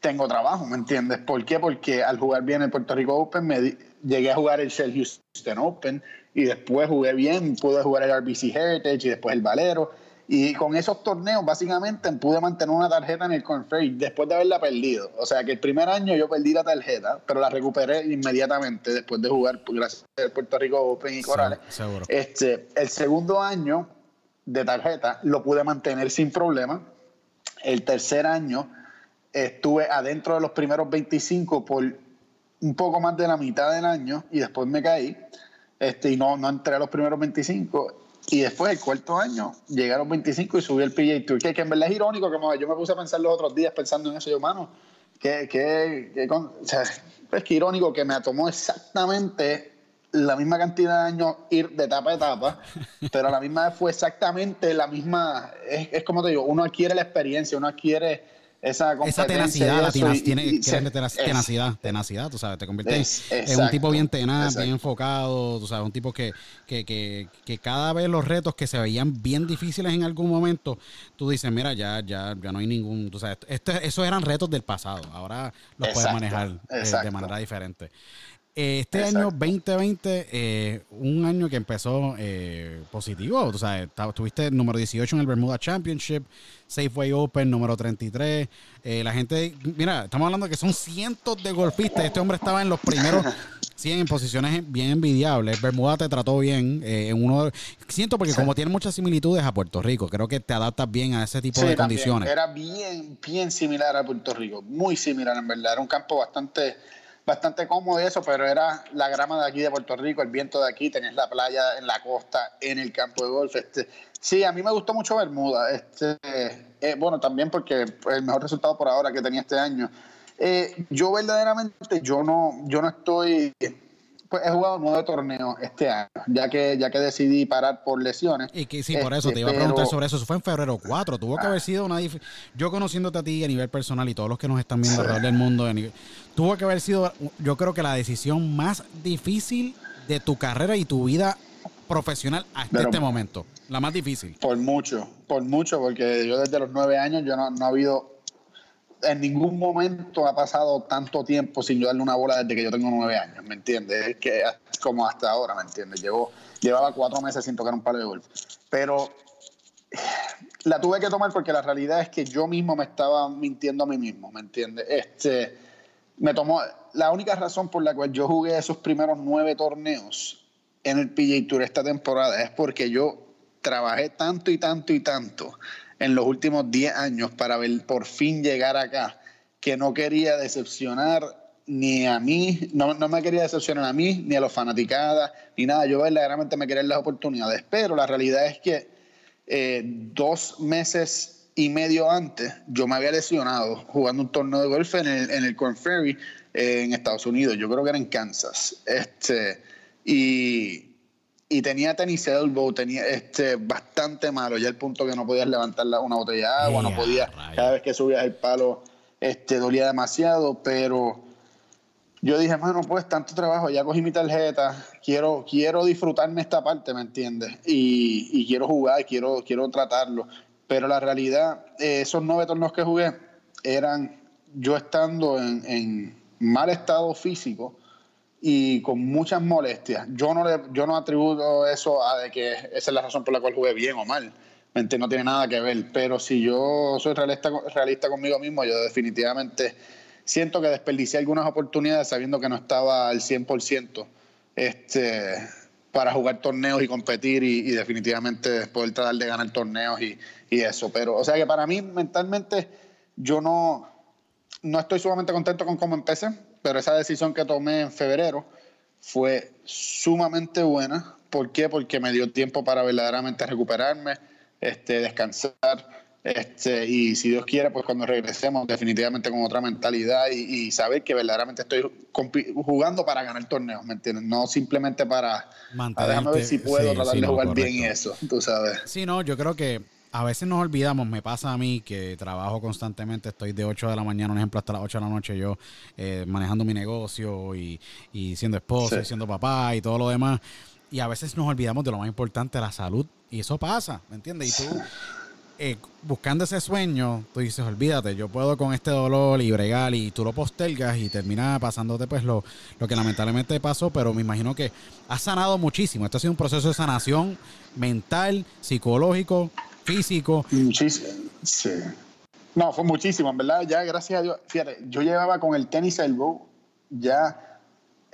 B: tengo trabajo, ¿me entiendes? ¿Por qué? Porque al jugar bien el Puerto Rico Open me llegué a jugar el Shell Houston Open y después jugué bien, pude jugar el RBC Heritage y después el Valero y con esos torneos, básicamente, pude mantener una tarjeta en el Conferry después de haberla perdido. O sea que el primer año yo perdí la tarjeta, pero la recuperé inmediatamente después de jugar, gracias al Puerto Rico Open y Corales. este, el segundo año de tarjeta lo pude mantener sin problema. El tercer año estuve adentro de los primeros 25 por un poco más de la mitad del año y después me caí. Este, y no, no entré a los primeros 25 y después, el cuarto año, llegaron 25 y subí el PJ Tour. Que, que en verdad es irónico, como yo me puse a pensar los otros días pensando en eso. Yo, mano, que, que, o sea, es que irónico que me tomó exactamente la misma cantidad de años ir de etapa a etapa, (laughs) pero a la misma vez fue exactamente la misma. Es, es como te digo, uno adquiere la experiencia, uno adquiere esa,
A: tenacidad, la tiene, tenacidad, tenacidad, tú sabes, te conviertes en un tipo bien tenaz, bien enfocado, tú sabes, un tipo que, que, que, que, cada vez los retos que se veían bien difíciles en algún momento, tú dices, mira, ya, ya, ya no hay ningún, tú sabes, esos eran retos del pasado, ahora los puedes manejar eh, de manera diferente. Este año 2020, eh, un año que empezó eh, positivo, o sea, tuviste número 18 en el Bermuda Championship, Safeway Open número 33. Eh, la gente, mira, estamos hablando que son cientos de golfistas. Este hombre estaba en los primeros (laughs) 100 en posiciones bien envidiables. Bermuda te trató bien. en uno, siento porque como tiene muchas similitudes a Puerto Rico, creo que te adaptas bien a ese tipo de condiciones.
B: Era bien, bien similar a Puerto Rico, muy similar en verdad. Era un campo bastante bastante cómodo y eso, pero era la grama de aquí de Puerto Rico, el viento de aquí, tenés la playa en la costa, en el campo de golf. Este, sí, a mí me gustó mucho Bermuda. Este, eh, bueno, también porque el mejor resultado por ahora que tenía este año. Eh, yo verdaderamente, yo no, yo no estoy pues he jugado nueve torneos este año, ya que, ya que decidí parar por lesiones.
A: Y que sí, por eso te iba a preguntar sobre eso. Eso fue en febrero 4. Tuvo que haber sido una Yo conociéndote a ti a nivel personal y todos los que nos están viendo alrededor del mundo, tuvo que haber sido, yo creo que la decisión más difícil de tu carrera y tu vida profesional hasta este momento. La más difícil.
B: Por mucho, por mucho, porque yo desde los nueve años yo no, no ha habido en ningún momento ha pasado tanto tiempo sin yo darle una bola desde que yo tengo nueve años, ¿me entiendes? Es que como hasta ahora, ¿me entiendes? Llevo, llevaba cuatro meses sin tocar un palo de golf. Pero (sighs) la tuve que tomar porque la realidad es que yo mismo me estaba mintiendo a mí mismo, ¿me entiendes? Este, me tomó, la única razón por la cual yo jugué esos primeros nueve torneos en el PGA Tour esta temporada es porque yo trabajé tanto y tanto y tanto en los últimos 10 años para por fin llegar acá, que no quería decepcionar ni a mí, no, no, me quería decepcionar a mí, ni a los fanaticadas, ni nada. Yo verdaderamente me quería las oportunidades. Pero la realidad es que eh, dos meses y medio antes yo me había lesionado jugando un torneo de golf en el, en el Corn Ferry eh, en Estados Unidos. Yo creo que era en Kansas. Este, y y tenía tenis elbow, tenía este bastante malo, ya el punto que no podías levantar una botella de agua, no podías, cada vez que subías el palo, este dolía demasiado, pero yo dije, mano, pues tanto trabajo, ya cogí mi tarjeta, quiero, quiero disfrutarme esta parte, ¿me entiendes? Y, y, quiero jugar, quiero, quiero tratarlo. Pero la realidad, eh, esos nueve torneos que jugué eran yo estando en, en, mal estado físico y con muchas molestias. Yo no, le, yo no atributo eso a de que esa es la razón por la cual jugué bien o mal. No tiene nada que ver. Pero si yo soy realista, realista conmigo mismo, yo definitivamente siento que desperdicié algunas oportunidades sabiendo que no estaba al 100% este, para jugar torneos y competir y, definitivamente poder tratar de ganar torneos y, y, eso. Pero, o sea que para mí mentalmente yo no, no estoy sumamente contento con cómo empecé, pero esa decisión que tomé en febrero fue sumamente buena. ¿Por qué? Porque me dio tiempo para verdaderamente recuperarme, este, descansar este, y si Dios quiere, pues cuando regresemos, definitivamente con otra mentalidad y, saber que verdaderamente estoy jugando para ganar torneos, ¿me entiendes? No simplemente para. Ah, déjame ver si puedo tratar de jugar bien bien eso, tú sabes.
A: Sí, no, yo creo que a veces nos olvidamos, me pasa a mí que trabajo constantemente, estoy de 8 de la mañana, un ejemplo, hasta las 8 de la noche yo eh, manejando mi negocio y, y siendo esposo y siendo papá y todo lo demás. Y a veces nos olvidamos de lo más importante, la salud. Y eso pasa, ¿me entiendes? Y tú eh, buscando ese sueño, tú dices, olvídate, yo puedo con este dolor y bregar y tú lo postergas y termina pasándote pues lo, lo que lamentablemente pasó, pero me imagino que has sanado muchísimo. Este ha sido un proceso de sanación mental, psicológico, físico.
B: Muchísimo, sí. No, fue muchísimo, en verdad, ya gracias a Dios, fíjate, yo llevaba con el tenis elbow ya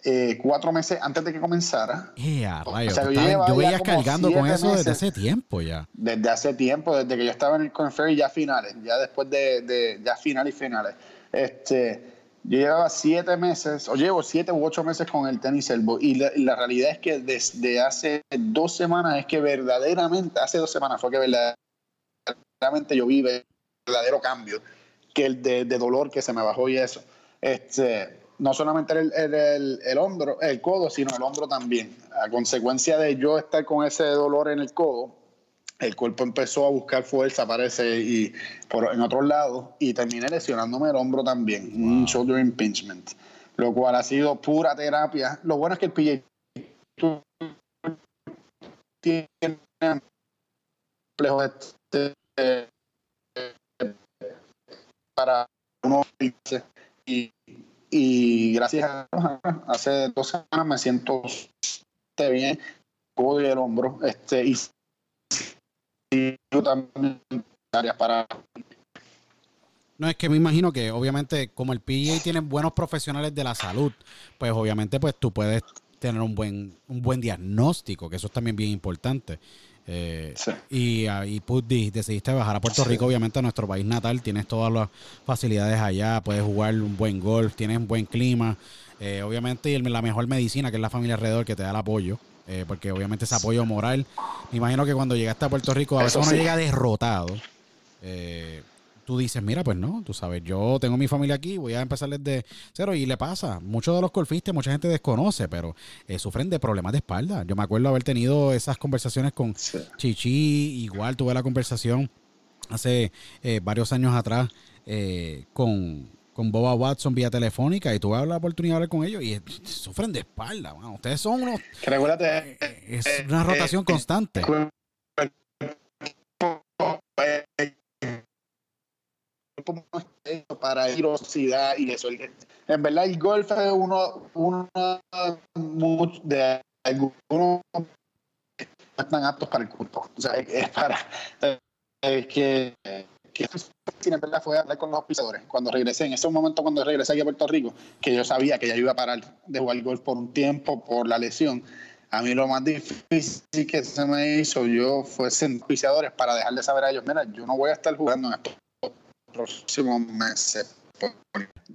B: eh, cuatro meses antes de que comenzara.
A: yo, veía cargando con eso desde hace tiempo ya.
B: Desde hace tiempo, desde que yo estaba en el Conferry ya finales, ya después de, de ya finales y finales. Este, yo llevaba siete meses, o llevo siete u ocho meses con el tenis elbow. Y la, la, realidad es que desde hace dos semanas es que verdaderamente, hace dos semanas fue que verdaderamente yo vi verdadero cambio, que el de, de dolor que se me bajó y eso. Este, no solamente el, el, el, hombro, el codo, sino el hombro también. A consecuencia de yo estar con ese dolor en el codo, el cuerpo empezó a buscar fuerza, parece, y por, en otros lados, y terminé lesionándome el hombro también, un shoulder impingement, lo cual ha sido pura terapia. Lo bueno es que el PJ tiene complejo este, para uno y y gracias a (laughs) hace dos semanas me siento bien, codo y el hombro, este, y, también para
A: no, es que me imagino que obviamente como el PGA tiene buenos profesionales de la salud, pues obviamente pues tú puedes tener un buen, un buen diagnóstico, que eso es también bien importante. Eh, y ahí pues, decidiste bajar a Puerto Rico, obviamente a nuestro país natal, tienes todas las facilidades allá, puedes jugar un buen golf, tienes un buen clima, eh, obviamente y la mejor medicina que es la familia alrededor que te da el apoyo, eh, porque obviamente ese apoyo moral, me imagino que cuando llegaste a Puerto Rico a veces uno llega derrotado. Eh, tú dices, mira, pues no, tú sabes, yo tengo mi familia aquí, voy a empezar desde cero y le pasa. Muchos de los golfistas, mucha gente desconoce, pero eh, sufren de problemas de espalda. Yo me acuerdo haber tenido esas conversaciones con Chichi, igual tuve la conversación hace eh, varios años atrás eh, con, con Boba Watson vía telefónica y tuve la oportunidad de hablar con ellos y sufren de espalda. Ustedes son unos... es una rotación constante
B: para velocidad y eso. En verdad, el golf es uno, uno de algunos están aptos para el cuerpo. O sea, es para es que, que en verdad fue hablar con los pisadores. Cuando regresé, en ese momento cuando regresé aquí a Puerto Rico, que yo sabía que ya iba a parar de jugar golf por un tiempo por la lesión. A mí lo más difícil que se me hizo yo fue ser pisadores para dejarle saber a ellos, mira, yo no voy a estar jugando en esto próximos meses.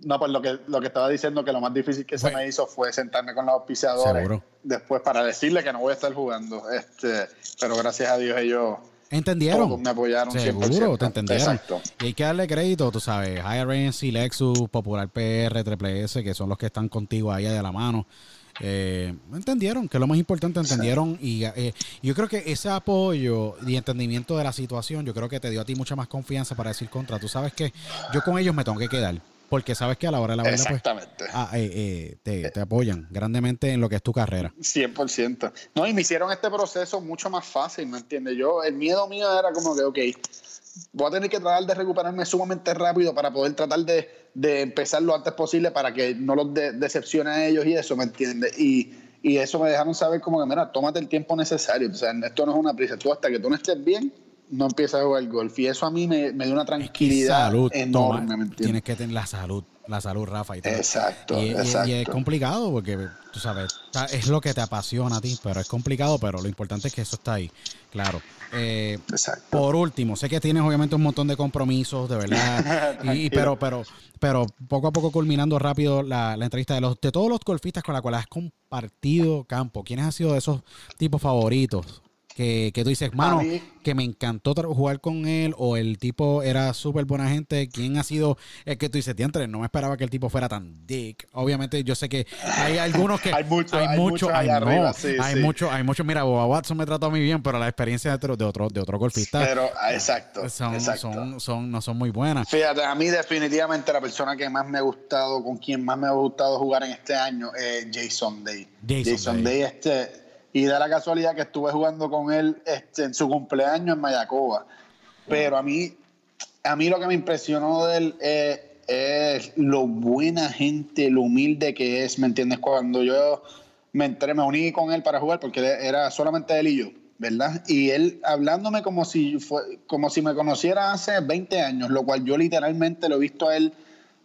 B: No, pues lo que, lo que estaba diciendo que lo más difícil que se me hizo fue sentarme con los auspiciadores después para decirle que no voy a estar jugando. Este, pero gracias a Dios ellos
A: entendieron.
B: me apoyaron
A: Seguro, te entendieron. Y hay que darle crédito, tú sabes, IRNC, Lexus, Popular PR, Triple S, que son los que están contigo ahí de la mano. Eh, entendieron, que es lo más importante, entendieron. Y eh, yo creo que ese apoyo y entendimiento de la situación, yo creo que te dio a ti mucha más confianza para decir contra. Tú sabes que yo con ellos me tengo que quedar. Porque sabes que a la hora de la verdad, pues,
B: Exactamente.
A: ah, eh, eh, te, te apoyan grandemente en lo que es tu carrera.
B: 100%. No, y me hicieron este proceso mucho más fácil, ¿me entiendes? Yo, el miedo mío era como que, ok, voy a tener que tratar de recuperarme sumamente rápido para poder tratar de, de empezar lo antes posible para que no los de- decepcione a ellos y eso, ¿me entiendes? Y, y eso me dejaron saber como que, mira, tómate el tiempo necesario. O sea, esto no es una prisa. Tú hasta que tú no estés bien, no empiezas a jugar golf. Y eso a mí me, me dio una tranquilidad
A: salud,
B: enorme,
A: toma, tienes que tener la salud, la salud, Rafa. Y.
B: Exacto,
A: y, y- y
B: exacto.
A: es complicado porque, tú sabes, es lo que te apasiona a ti, pero es complicado, pero lo importante es que eso está ahí, claro. Eh,
B: Exacto.
A: por último, sé que tienes obviamente un montón de compromisos, de verdad, (laughs) y, pero, pero, pero poco a poco culminando rápido la, la entrevista de los de todos los golfistas con los cuales has compartido campo, ¿quiénes han sido de esos tipos favoritos? Que, que tú dices, mano, que me encantó jugar con él, o el tipo era súper buena gente. ¿Quién ha sido el que tú dices, diantre? No me esperaba que el tipo fuera tan dick. Obviamente, yo sé que hay algunos que.
B: Hay muchos, (laughs) hay
A: mucho-
B: muchos
A: hay no,
B: sí,
A: hay
B: sí.
A: muchos, hay muchos. Mira, Boba Watson me trató muy bien, pero la experiencia de otro, de otro, de otro golfista
B: Pero, ah, exacto,
A: son,
B: exacto.
A: son, son, no son muy buenas.
B: Fíjate, a mí definitivamente la persona que más me ha gustado, con quien más me ha gustado jugar en este año es Jason Day.
A: Jason
B: Day. este, y da la casualidad que estuve jugando con él este, en su cumpleaños en Mayacoba. Pero a mí, a mí lo que me impresionó de él es, es lo buena gente, lo humilde que es, ¿me entiendes? Cuando yo me entré, me uní con él para jugar porque era solamente él y yo, ¿verdad? Y él hablándome como si, fue, como si me conociera hace 20 años, lo cual yo literalmente lo he visto a él,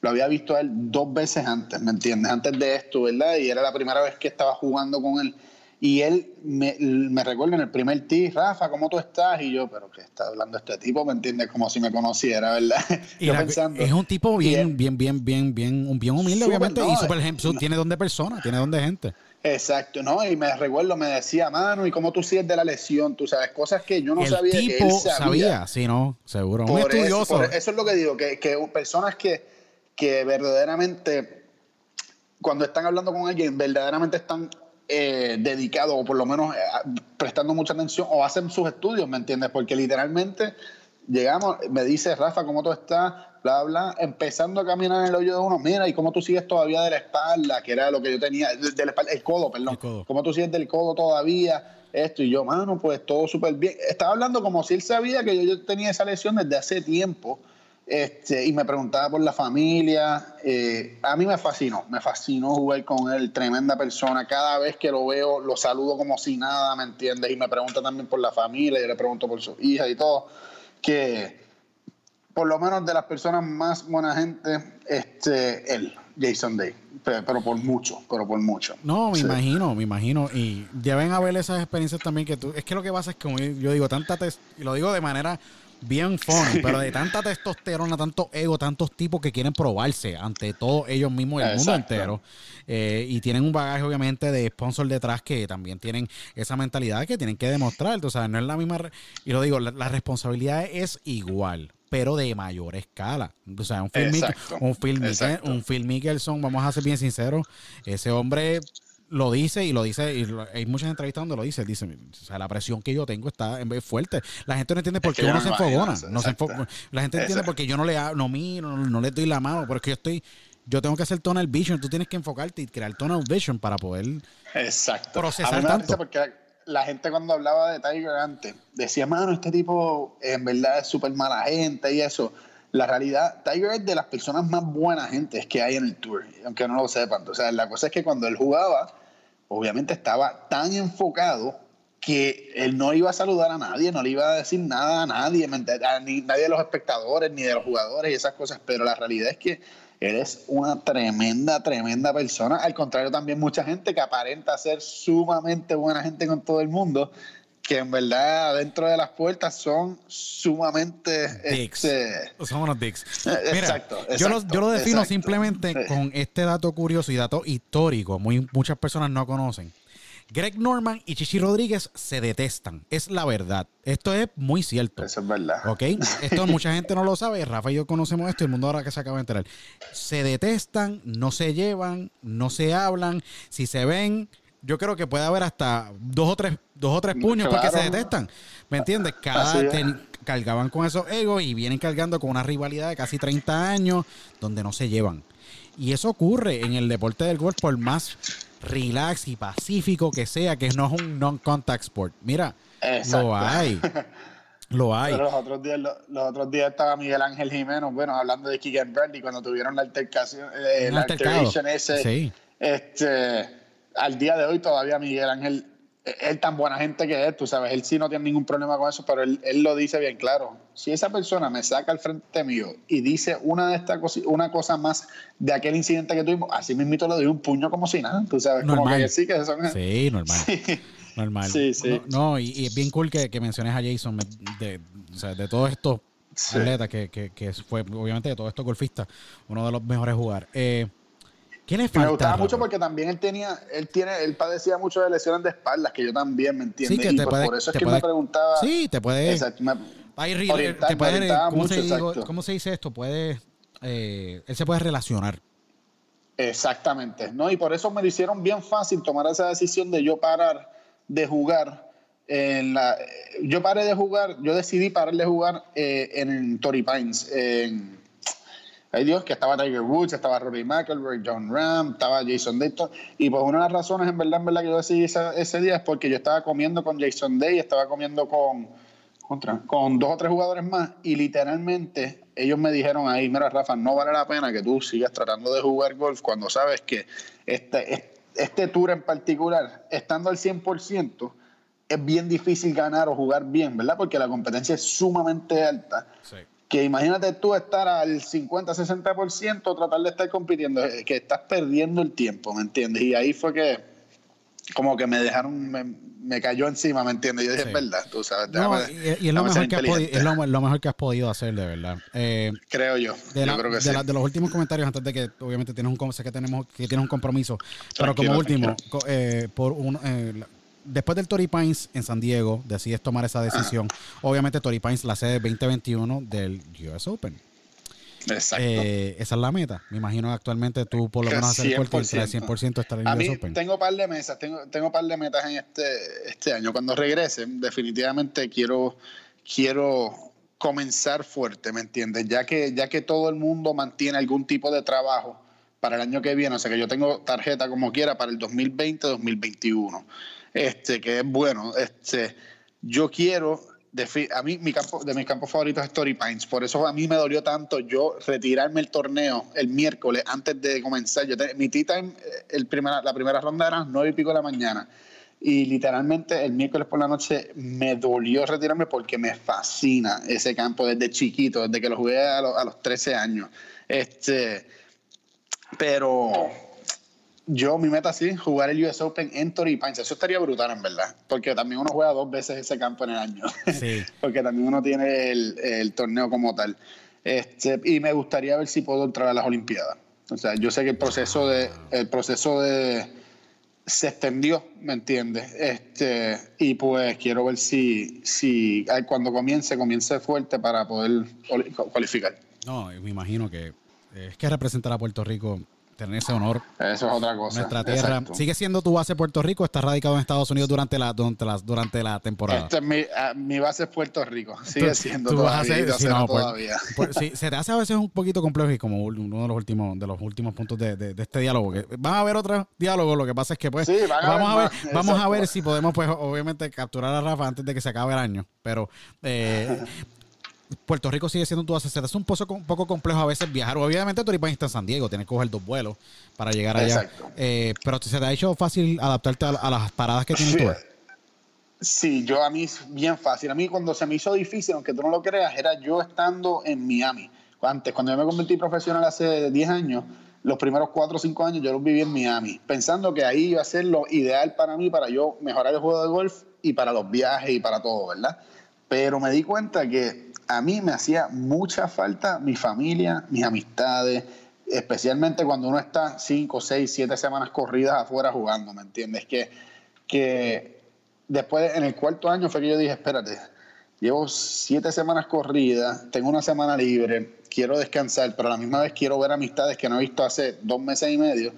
B: lo había visto a él dos veces antes, ¿me entiendes? Antes de esto, ¿verdad? Y era la primera vez que estaba jugando con él. Y él me, me recuerda en el primer tee, Rafa, ¿cómo tú estás? Y yo, pero ¿qué está hablando este tipo? ¿Me entiendes? Como si me conociera, ¿verdad? (laughs)
A: Y
B: yo
A: la-
B: pensando.
A: es un tipo bien,
B: él-
A: bien, bien, bien, bien, un bien humilde, obviamente, y
B: no,
A: súper
B: eh,
A: gen- su-
B: no.
A: tiene don de persona, tiene don de gente.
B: Exacto, ¿no? Y me recuerdo, me decía, mano, ¿y cómo tú sigues de la lesión? Tú sabes, cosas que yo no
A: el
B: sabía que
A: tipo
B: él
A: sabía.
B: sabía.
A: sí, no, seguro. Un
B: Por eso,
A: estudioso.
B: por eso es lo que digo, que, que personas que, que verdaderamente, cuando están hablando con alguien, verdaderamente están eh, dedicados o por lo menos eh, prestando mucha atención o hacen sus estudios, ¿me entiendes? Porque literalmente llegamos, me dice, Rafa, ¿cómo tú estás? Bla, bla, empezando a caminar en el hoyo de uno, mira, ¿y cómo tú sigues todavía de la espalda? Que era lo que yo tenía, de, de la espalda, el codo, perdón.
A: El codo.
B: ¿Cómo tú sigues del codo todavía? Esto y yo, mano, pues todo súper bien. Estaba hablando como si él sabía que yo, yo tenía esa lesión desde hace tiempo. Este, y me preguntaba por la familia. Eh, a mí me fascinó, me fascinó jugar con él, tremenda persona. Cada vez que lo veo, lo saludo como si nada, ¿me entiendes? Y me pregunta también por la familia, yo le pregunto por su hija y todo. Que por lo menos de las personas más buena gente, este, él, Jason Day. Pero, pero por mucho, pero por mucho.
A: No, me
B: Sí.
A: imagino, me imagino. Y deben haber esas experiencias también que tú. Es que lo que pasa es que, como yo digo, tanta. y lo digo de manera bien funny, pero de tanta testosterona, tanto ego, tantos tipos que quieren probarse ante todos ellos mismos y el mundo entero. Eh, y tienen un bagaje, obviamente, de sponsor detrás que también tienen esa mentalidad que tienen que demostrar. O sea, no es la misma. Y lo digo, la, la responsabilidad es igual. Pero de mayor escala. O sea, un Phil,
B: Exacto.
A: Mick- un Phil Mickelson, vamos a ser bien sinceros, ese hombre lo dice y lo dice, y lo- hay muchas entrevistas donde lo dice, él dice, o sea, la presión que yo tengo está en fuerte. La gente no entiende por
B: Es
A: qué
B: que
A: uno
B: no
A: se enfogona. no se la gente entiende porque yo no le no miro, no, no le doy la mano, porque yo estoy, yo tengo que hacer tunnel vision, tú tienes que enfocarte y crear tunnel vision para poder
B: Exacto.
A: procesar
B: a mí
A: tanto.
B: porque la gente cuando hablaba de Tiger antes decía, mano, este tipo en verdad es súper mala gente y eso. La realidad, Tiger es de las personas más buenas gentes que hay en el tour, aunque no lo sepan. O sea, la cosa es que cuando él jugaba, obviamente estaba tan enfocado que él no iba a saludar a nadie, no le iba a decir nada a nadie, a ni nadie de los espectadores, ni de los jugadores y esas cosas, pero la realidad es que él es una tremenda, tremenda persona. Al contrario, también mucha gente que aparenta ser sumamente buena gente con todo el mundo, que en verdad dentro de las puertas son sumamente...
A: dicks.
B: este,
A: Son unos dicks. (laughs) Mira,
B: exacto,
A: yo, lo, yo lo defino
B: exacto.
A: simplemente
B: Sí.
A: con este dato curioso y dato histórico, muy, muchas personas no conocen. Greg Norman y Chichi Rodríguez se detestan, es la verdad. Esto es muy cierto.
B: eso es verdad.
A: ¿Ok? Esto (laughs) mucha gente no lo sabe. Rafa y yo conocemos esto y el mundo ahora que se acaba de enterar. Se detestan, no se llevan, no se hablan. Si se ven, yo creo que puede haber hasta dos o tres, dos o tres puños porque se detestan. ¿Me entiendes? Cada, ten- cargaban con esos egos y vienen cargando con una rivalidad de casi 30 años donde no se llevan. Y eso ocurre en el deporte del golf por más relax y pacífico que sea, que no es un non-contact sport. Mira, lo hay. (laughs) Lo hay.
B: Pero los otros días, los, otros días estaba Miguel Ángel Jiménez, bueno, hablando de Keegan Bradley, cuando tuvieron la altercación, eh, la altercation ese, sí. este, al día de hoy todavía Miguel Ángel, él tan buena gente que es, tú sabes, él sí no tiene ningún problema con eso, pero él, él lo dice bien claro. Si esa persona me saca al frente mío y dice una de estas cosas, una cosa más de aquel incidente que tuvimos, así mismito le doy un puño como si nada, tú sabes, como que sí que son.
A: Sí, normal. Sí. Normal. Sí, sí. No, y, es bien cool que, que menciones a Jason de, o sea, de todos estos atletas que, que, que, fue, obviamente, de todos estos golfistas, uno de los mejores jugar. Eh, ¿Qué le falta?
B: Me gustaba mucho porque también él tenía, él tiene, él padecía mucho de lesiones de espaldas, que yo también, ¿me entiendes? Sí, que te puede, por eso es que me preguntaba.
A: Sí, te puede. Exacto, me, te puede ¿cómo, se ¿cómo, se dice esto? Puede, eh, él se puede relacionar.
B: Exactamente, ¿no? Y por eso me lo hicieron bien fácil tomar esa decisión de yo parar de jugar. En la, yo paré de jugar, yo decidí parar de jugar eh, en Tory Pines. En, ay Dios, que estaba Tiger Woods, estaba Robbie McIlroy, John Ram, estaba Jason Dayton. Y pues una de las razones, en verdad, en verdad, que yo decidí ese, día es porque yo estaba comiendo con Jason Day, estaba comiendo con, contra, con dos o tres jugadores más. Y literalmente ellos me dijeron ahí, mira, Rafa, no vale la pena que tú sigas tratando de jugar golf cuando sabes que este, este tour en particular, estando al 100%, es bien difícil ganar o jugar bien, ¿verdad? Porque la competencia es sumamente alta. Que imagínate tú estar al 50, 60%, tratar de estar compitiendo, eh, que estás perdiendo el tiempo, ¿me entiendes? Y ahí fue que como que me dejaron, me, cayó encima, ¿me entiendes? Yo dije, es verdad, tú sabes.
A: y, es, lo mejor que has podido, es lo, mejor que has podido hacer, de verdad. Eh,
B: creo yo.
A: De,
B: yo creo que
A: de, de, los últimos comentarios, antes de que obviamente tienes un, sé que, tenemos, que tienes un compromiso, pero como último, eh, por un, eh, después del Tory Pines en San Diego, decides tomar esa decisión. Obviamente Tory Pines la sede 2021 del US Open.
B: Exacto.
A: Eh, esa es la meta. Me imagino actualmente tú por lo menos hacer el 100% estar en
B: A mí tengo un par de mesas, tengo, tengo par de metas en este, este año. Cuando regrese, definitivamente quiero, quiero comenzar fuerte, ¿me entiendes? Ya que, ya que todo el mundo mantiene algún tipo de trabajo para el año que viene, o sea que yo tengo tarjeta como quiera para el 2020-2021, este, que es bueno, este, yo quiero a mí mi campo, de mis campos favoritos es Story Pines. Por eso a mí me dolió tanto yo retirarme el torneo el miércoles antes de comenzar. Yo mi tea time, eh, el primera, la primera ronda era nueve y pico de la mañana. Y literalmente el miércoles por la noche me dolió retirarme porque me fascina ese campo desde chiquito, desde que lo jugué a, a los 13 años. Este, pero yo, mi meta sí, jugar el US Open en Torrey Pines. Eso estaría brutal, en verdad. Porque también uno juega dos veces ese campo en el año. Sí. (laughs) porque también uno tiene el, torneo como tal. Este, y me gustaría ver si puedo entrar a las Olimpiadas. O sea, yo sé que el proceso de. El proceso de se extendió, ¿me entiendes? Este, y pues quiero ver si, si cuando comience, comience fuerte para poder cualificar.
A: No, me imagino que es que representar a Puerto Rico tener ese honor.
B: Eso es otra cosa.
A: Nuestra tierra. ¿Sigue siendo tu base Puerto Rico está radicado en Estados Unidos durante la, durante la, durante la temporada?
B: Este mi, ah, mi, base es Puerto Rico. Sigue siendo todavía.
A: se te hace a veces un poquito complejo y como uno de los últimos, de los últimos puntos de, de, este diálogo. Que van a haber otros diálogos, lo que pasa es que pues vamos a ver, vamos a ver si podemos pues obviamente capturar a Rafa antes de que se acabe el año. Pero eh, (laughs) Puerto Rico sigue siendo tu base. Es un, poco, un poco complejo a veces viajar. Obviamente, tú está en San Diego, tienes que coger dos vuelos para llegar allá. Eh, pero ¿se te ha hecho fácil adaptarte a, las paradas que tienes tú?
B: Sí, yo a mí es bien fácil. A mí cuando se me hizo difícil, aunque tú no lo creas, era yo estando en Miami. Antes, cuando yo me convertí profesional hace 10 años, los primeros 4 o 5 años yo los viví en Miami, pensando que ahí iba a ser lo ideal para mí, para yo mejorar el juego de golf y para los viajes y para todo, ¿verdad? Pero me di cuenta que a mí me hacía mucha falta mi familia, mis amistades, especialmente cuando uno está cinco, seis, siete semanas corridas afuera jugando, ¿me entiendes? Que, que después, en el cuarto año fue que yo dije, espérate, llevo siete semanas corridas, tengo una semana libre, quiero descansar, pero a la misma vez quiero ver amistades que no he visto hace dos meses y medio.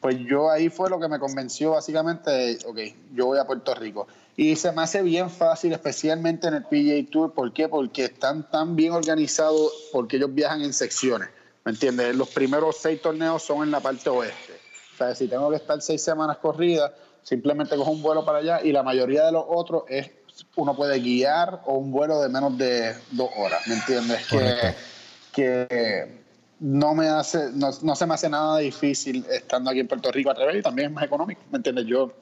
B: Pues yo ahí fue lo que me convenció básicamente de, ok, yo voy a Puerto Rico. Y se me hace bien fácil, especialmente en el PGA Tour. ¿Por qué? Porque están tan bien organizados, porque ellos viajan en secciones. ¿Me entiendes? Los primeros seis torneos son en la parte oeste. O sea, si tengo que estar seis semanas corridas, simplemente cojo un vuelo para allá y la mayoría de los otros es uno puede guiar o un vuelo de menos de dos horas, ¿me entiendes? Que, que no me hace, no, no, se me hace nada difícil estando aquí en Puerto Rico a través y también es más económico, ¿me entiendes? Yo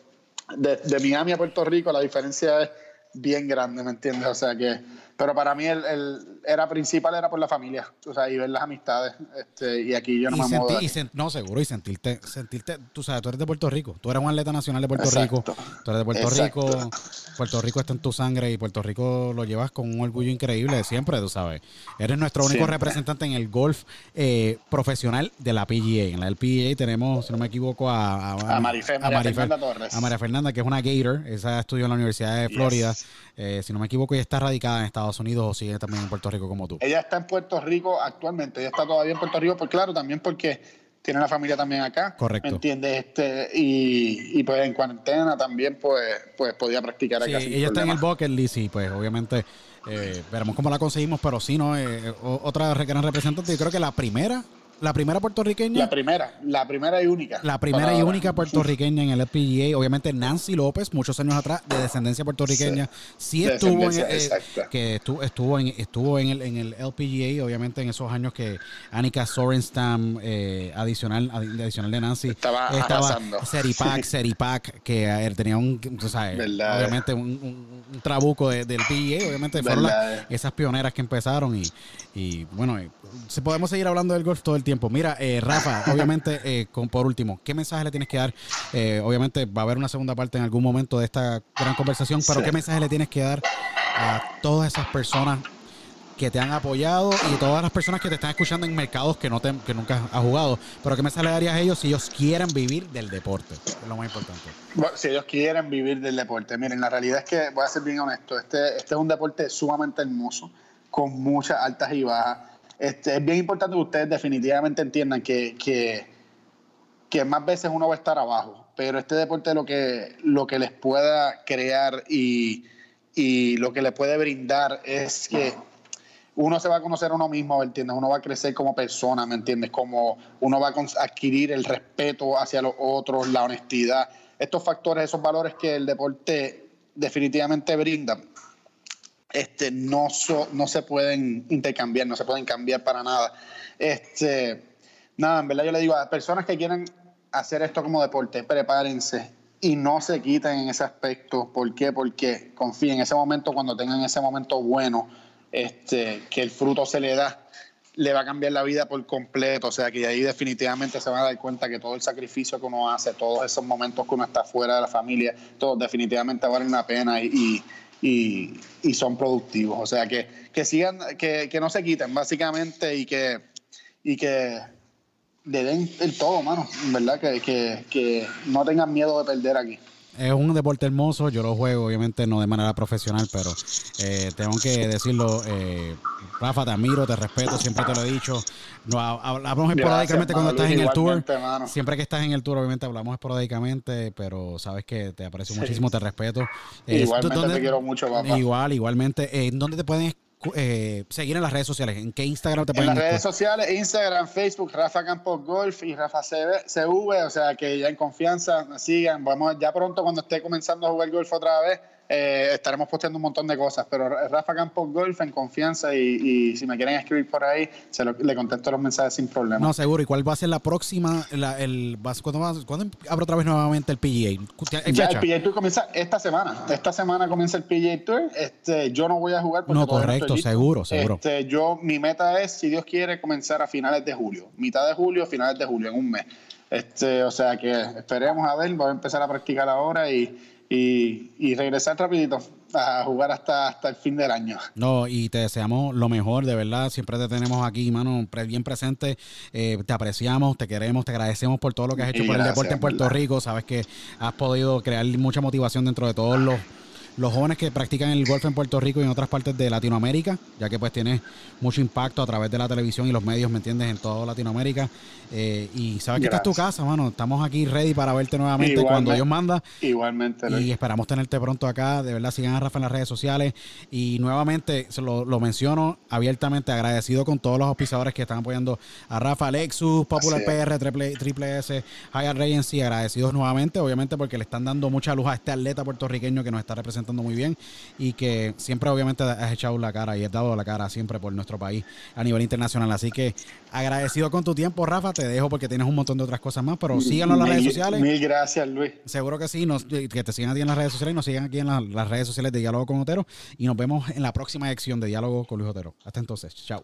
B: de, de Miami a Puerto Rico la diferencia es bien grande, ¿me entiendes? O sea que pero para mí el, el, era principal era por la familia, o sea, y ver las amistades. Este, y aquí yo no me muevo.
A: no, seguro, y sentirte, sentirte, tú sabes, tú eres de Puerto Rico, tú eres un atleta nacional de Puerto Rico, tú eres de Puerto Rico, Puerto Rico está en tu sangre y Puerto Rico lo llevas con un orgullo increíble de siempre, tú sabes. Eres nuestro único representante en el golf eh, profesional de la PGA. En la PGA tenemos, si no me equivoco, a,
B: a, a Marifé, María Fernanda Torres.
A: A María Fernanda, que es una Gator, esa estudió en la Universidad de Florida. Eh, si no me equivoco, ella está radicada en Estados Unidos o sigue también en Puerto Rico como tú.
B: Ella está en Puerto Rico actualmente, ella está todavía en Puerto Rico, pues claro, también porque tiene la familia también acá.
A: Correcto.
B: ¿Me entiendes? Este, y, y, pues en cuarentena también pues, pues podía practicar acá.
A: Sí, ella está en el bucket list y pues obviamente eh, veremos cómo la conseguimos, pero sí, ¿no? Eh, otra gran representante, yo creo que la primera la primera puertorriqueña.
B: La primera, la primera y única.
A: La primera y única puertorriqueña en el LPGA. Obviamente Nancy López, muchos años atrás, de descendencia puertorriqueña, sí, estuvo en eh, que estuvo, estuvo en estuvo en el, en el LPGA, obviamente en esos años que Annika Sorenstam, eh, adicional, adicional de Nancy,
B: estaba,
A: estaba Seripac, Seripac, que eh, tenía un, tú sabes, obviamente un, un, trabuco del PGA, obviamente fueron esas pioneras que empezaron y, y bueno, se podemos seguir hablando del golf todo el tiempo Mira, eh, Rafa, (laughs) obviamente, eh, con, por último, ¿qué mensaje le tienes que dar? Eh, obviamente va a haber una segunda parte en algún momento de esta gran conversación, pero ¿qué mensaje le tienes que dar a todas esas personas que te han apoyado y todas las personas que te están escuchando en mercados que no te, que nunca has jugado. Pero ¿qué mensaje le darías a ellos si ellos quieren vivir del deporte? Es lo más importante.
B: Bueno, si ellos quieren vivir del deporte, miren, la realidad es que, voy a ser bien honesto, este, este es un deporte sumamente hermoso, con muchas altas y bajas este, es bien importante que ustedes definitivamente entiendan que, que, más veces uno va a estar abajo, pero este deporte lo que, lo que les pueda crear y, lo que le puede brindar es que uno se va a conocer a uno mismo, ¿me entiendes? Uno va a crecer como persona, ¿me entiendes? Como uno va a adquirir el respeto hacia los otros, la honestidad, estos factores, esos valores que el deporte definitivamente brinda este, no, no se pueden intercambiar, no se pueden cambiar para nada. Este, nada, en verdad yo le digo a personas que quieren hacer esto como deporte, prepárense y no se quiten en ese aspecto. ¿Por qué? Porque confíen, en ese momento, cuando tengan ese momento bueno, este, que el fruto se le da, le va a cambiar la vida por completo. O sea que ahí definitivamente se van a dar cuenta que todo el sacrificio que uno hace, todos esos momentos que uno está fuera de la familia, todo definitivamente valen la pena y, y son productivos. O sea, que, que sigan, que, que, no se quiten, básicamente, y que, y que le den el todo, mano, ¿verdad? Que, que, que no tengan miedo de perder aquí.
A: Es un deporte hermoso, yo lo juego obviamente no de manera profesional, pero eh, tengo que decirlo, eh, Rafa, te admiro, te respeto, siempre te lo he dicho. No, hablamos esporádicamente cuando estás en el tour. Siempre que estás en el tour, obviamente hablamos esporádicamente, pero sabes que te aprecio muchísimo, te respeto.
B: igualmente te quiero mucho, papá.
A: Igual, igualmente. ¿En dónde te pueden eh, seguir en las redes sociales? ¿En qué Instagram te pueden
B: En las redes sociales, Instagram, Facebook, Rafa Campos Golf y Rafa CV, o sea que ya en confianza sigan. Vamos ya pronto cuando esté comenzando a jugar golf otra vez eh, estaremos posteando un montón de cosas, pero Rafa Campos Golf en confianza y, si me quieren escribir por ahí, se le contesto los mensajes sin problema.
A: No, seguro. ¿Y cuál va a ser la próxima? La, el, ¿cuándo, ¿Cuándo abre otra vez nuevamente el PGA?
B: Ya el PGA Tour comienza esta semana. Esta semana comienza el PGA Tour. Este, yo no voy a jugar
A: porque No, correcto, seguro, seguro.
B: Este, yo, mi meta es, si Dios quiere, comenzar a finales de julio. Mitad de julio, finales de julio, en un mes. Este, o sea que esperemos a ver, voy a empezar a practicar ahora y y, regresar rapidito a jugar hasta, hasta el fin del año.
A: No, y te deseamos lo mejor, de verdad. Siempre te tenemos aquí, mano, bien presente. Eh, te apreciamos, te queremos, te agradecemos por todo lo que has hecho por el deporte en Puerto Rico. Sabes que has podido crear mucha motivación dentro de todos los los jóvenes que practican el golf en Puerto Rico y en otras partes de Latinoamérica, ya que pues tiene mucho impacto a través de la televisión y los medios, ¿me entiendes? En toda Latinoamérica. Eh, y sabes que esta es tu casa, mano. Estamos aquí ready para verte nuevamente cuando Dios manda.
B: Igualmente.
A: Y esperamos tenerte pronto acá. De verdad, sigan a Rafa en las redes sociales. Y nuevamente, lo, lo menciono abiertamente, agradecido con todos los auspiciadores que están apoyando a Rafa, Lexus, Popular PR, Triple, Triple S, Higher Regency. Agradecidos nuevamente, obviamente, porque le están dando mucha luz a este atleta puertorriqueño que nos está representando muy bien y que siempre, obviamente, has echado la cara y has dado la cara siempre por nuestro país a nivel internacional. Así que agradecido con tu tiempo, Rafa te dejo porque tienes un montón de otras cosas más, pero síganos en las redes sociales.
B: Mil gracias, Luis.
A: Seguro que sí, que te sigan aquí en las redes sociales y nos sigan aquí en las redes sociales de Diálogo con Otero y nos vemos en la próxima edición de Diálogo con Luis Otero. Hasta entonces, chao.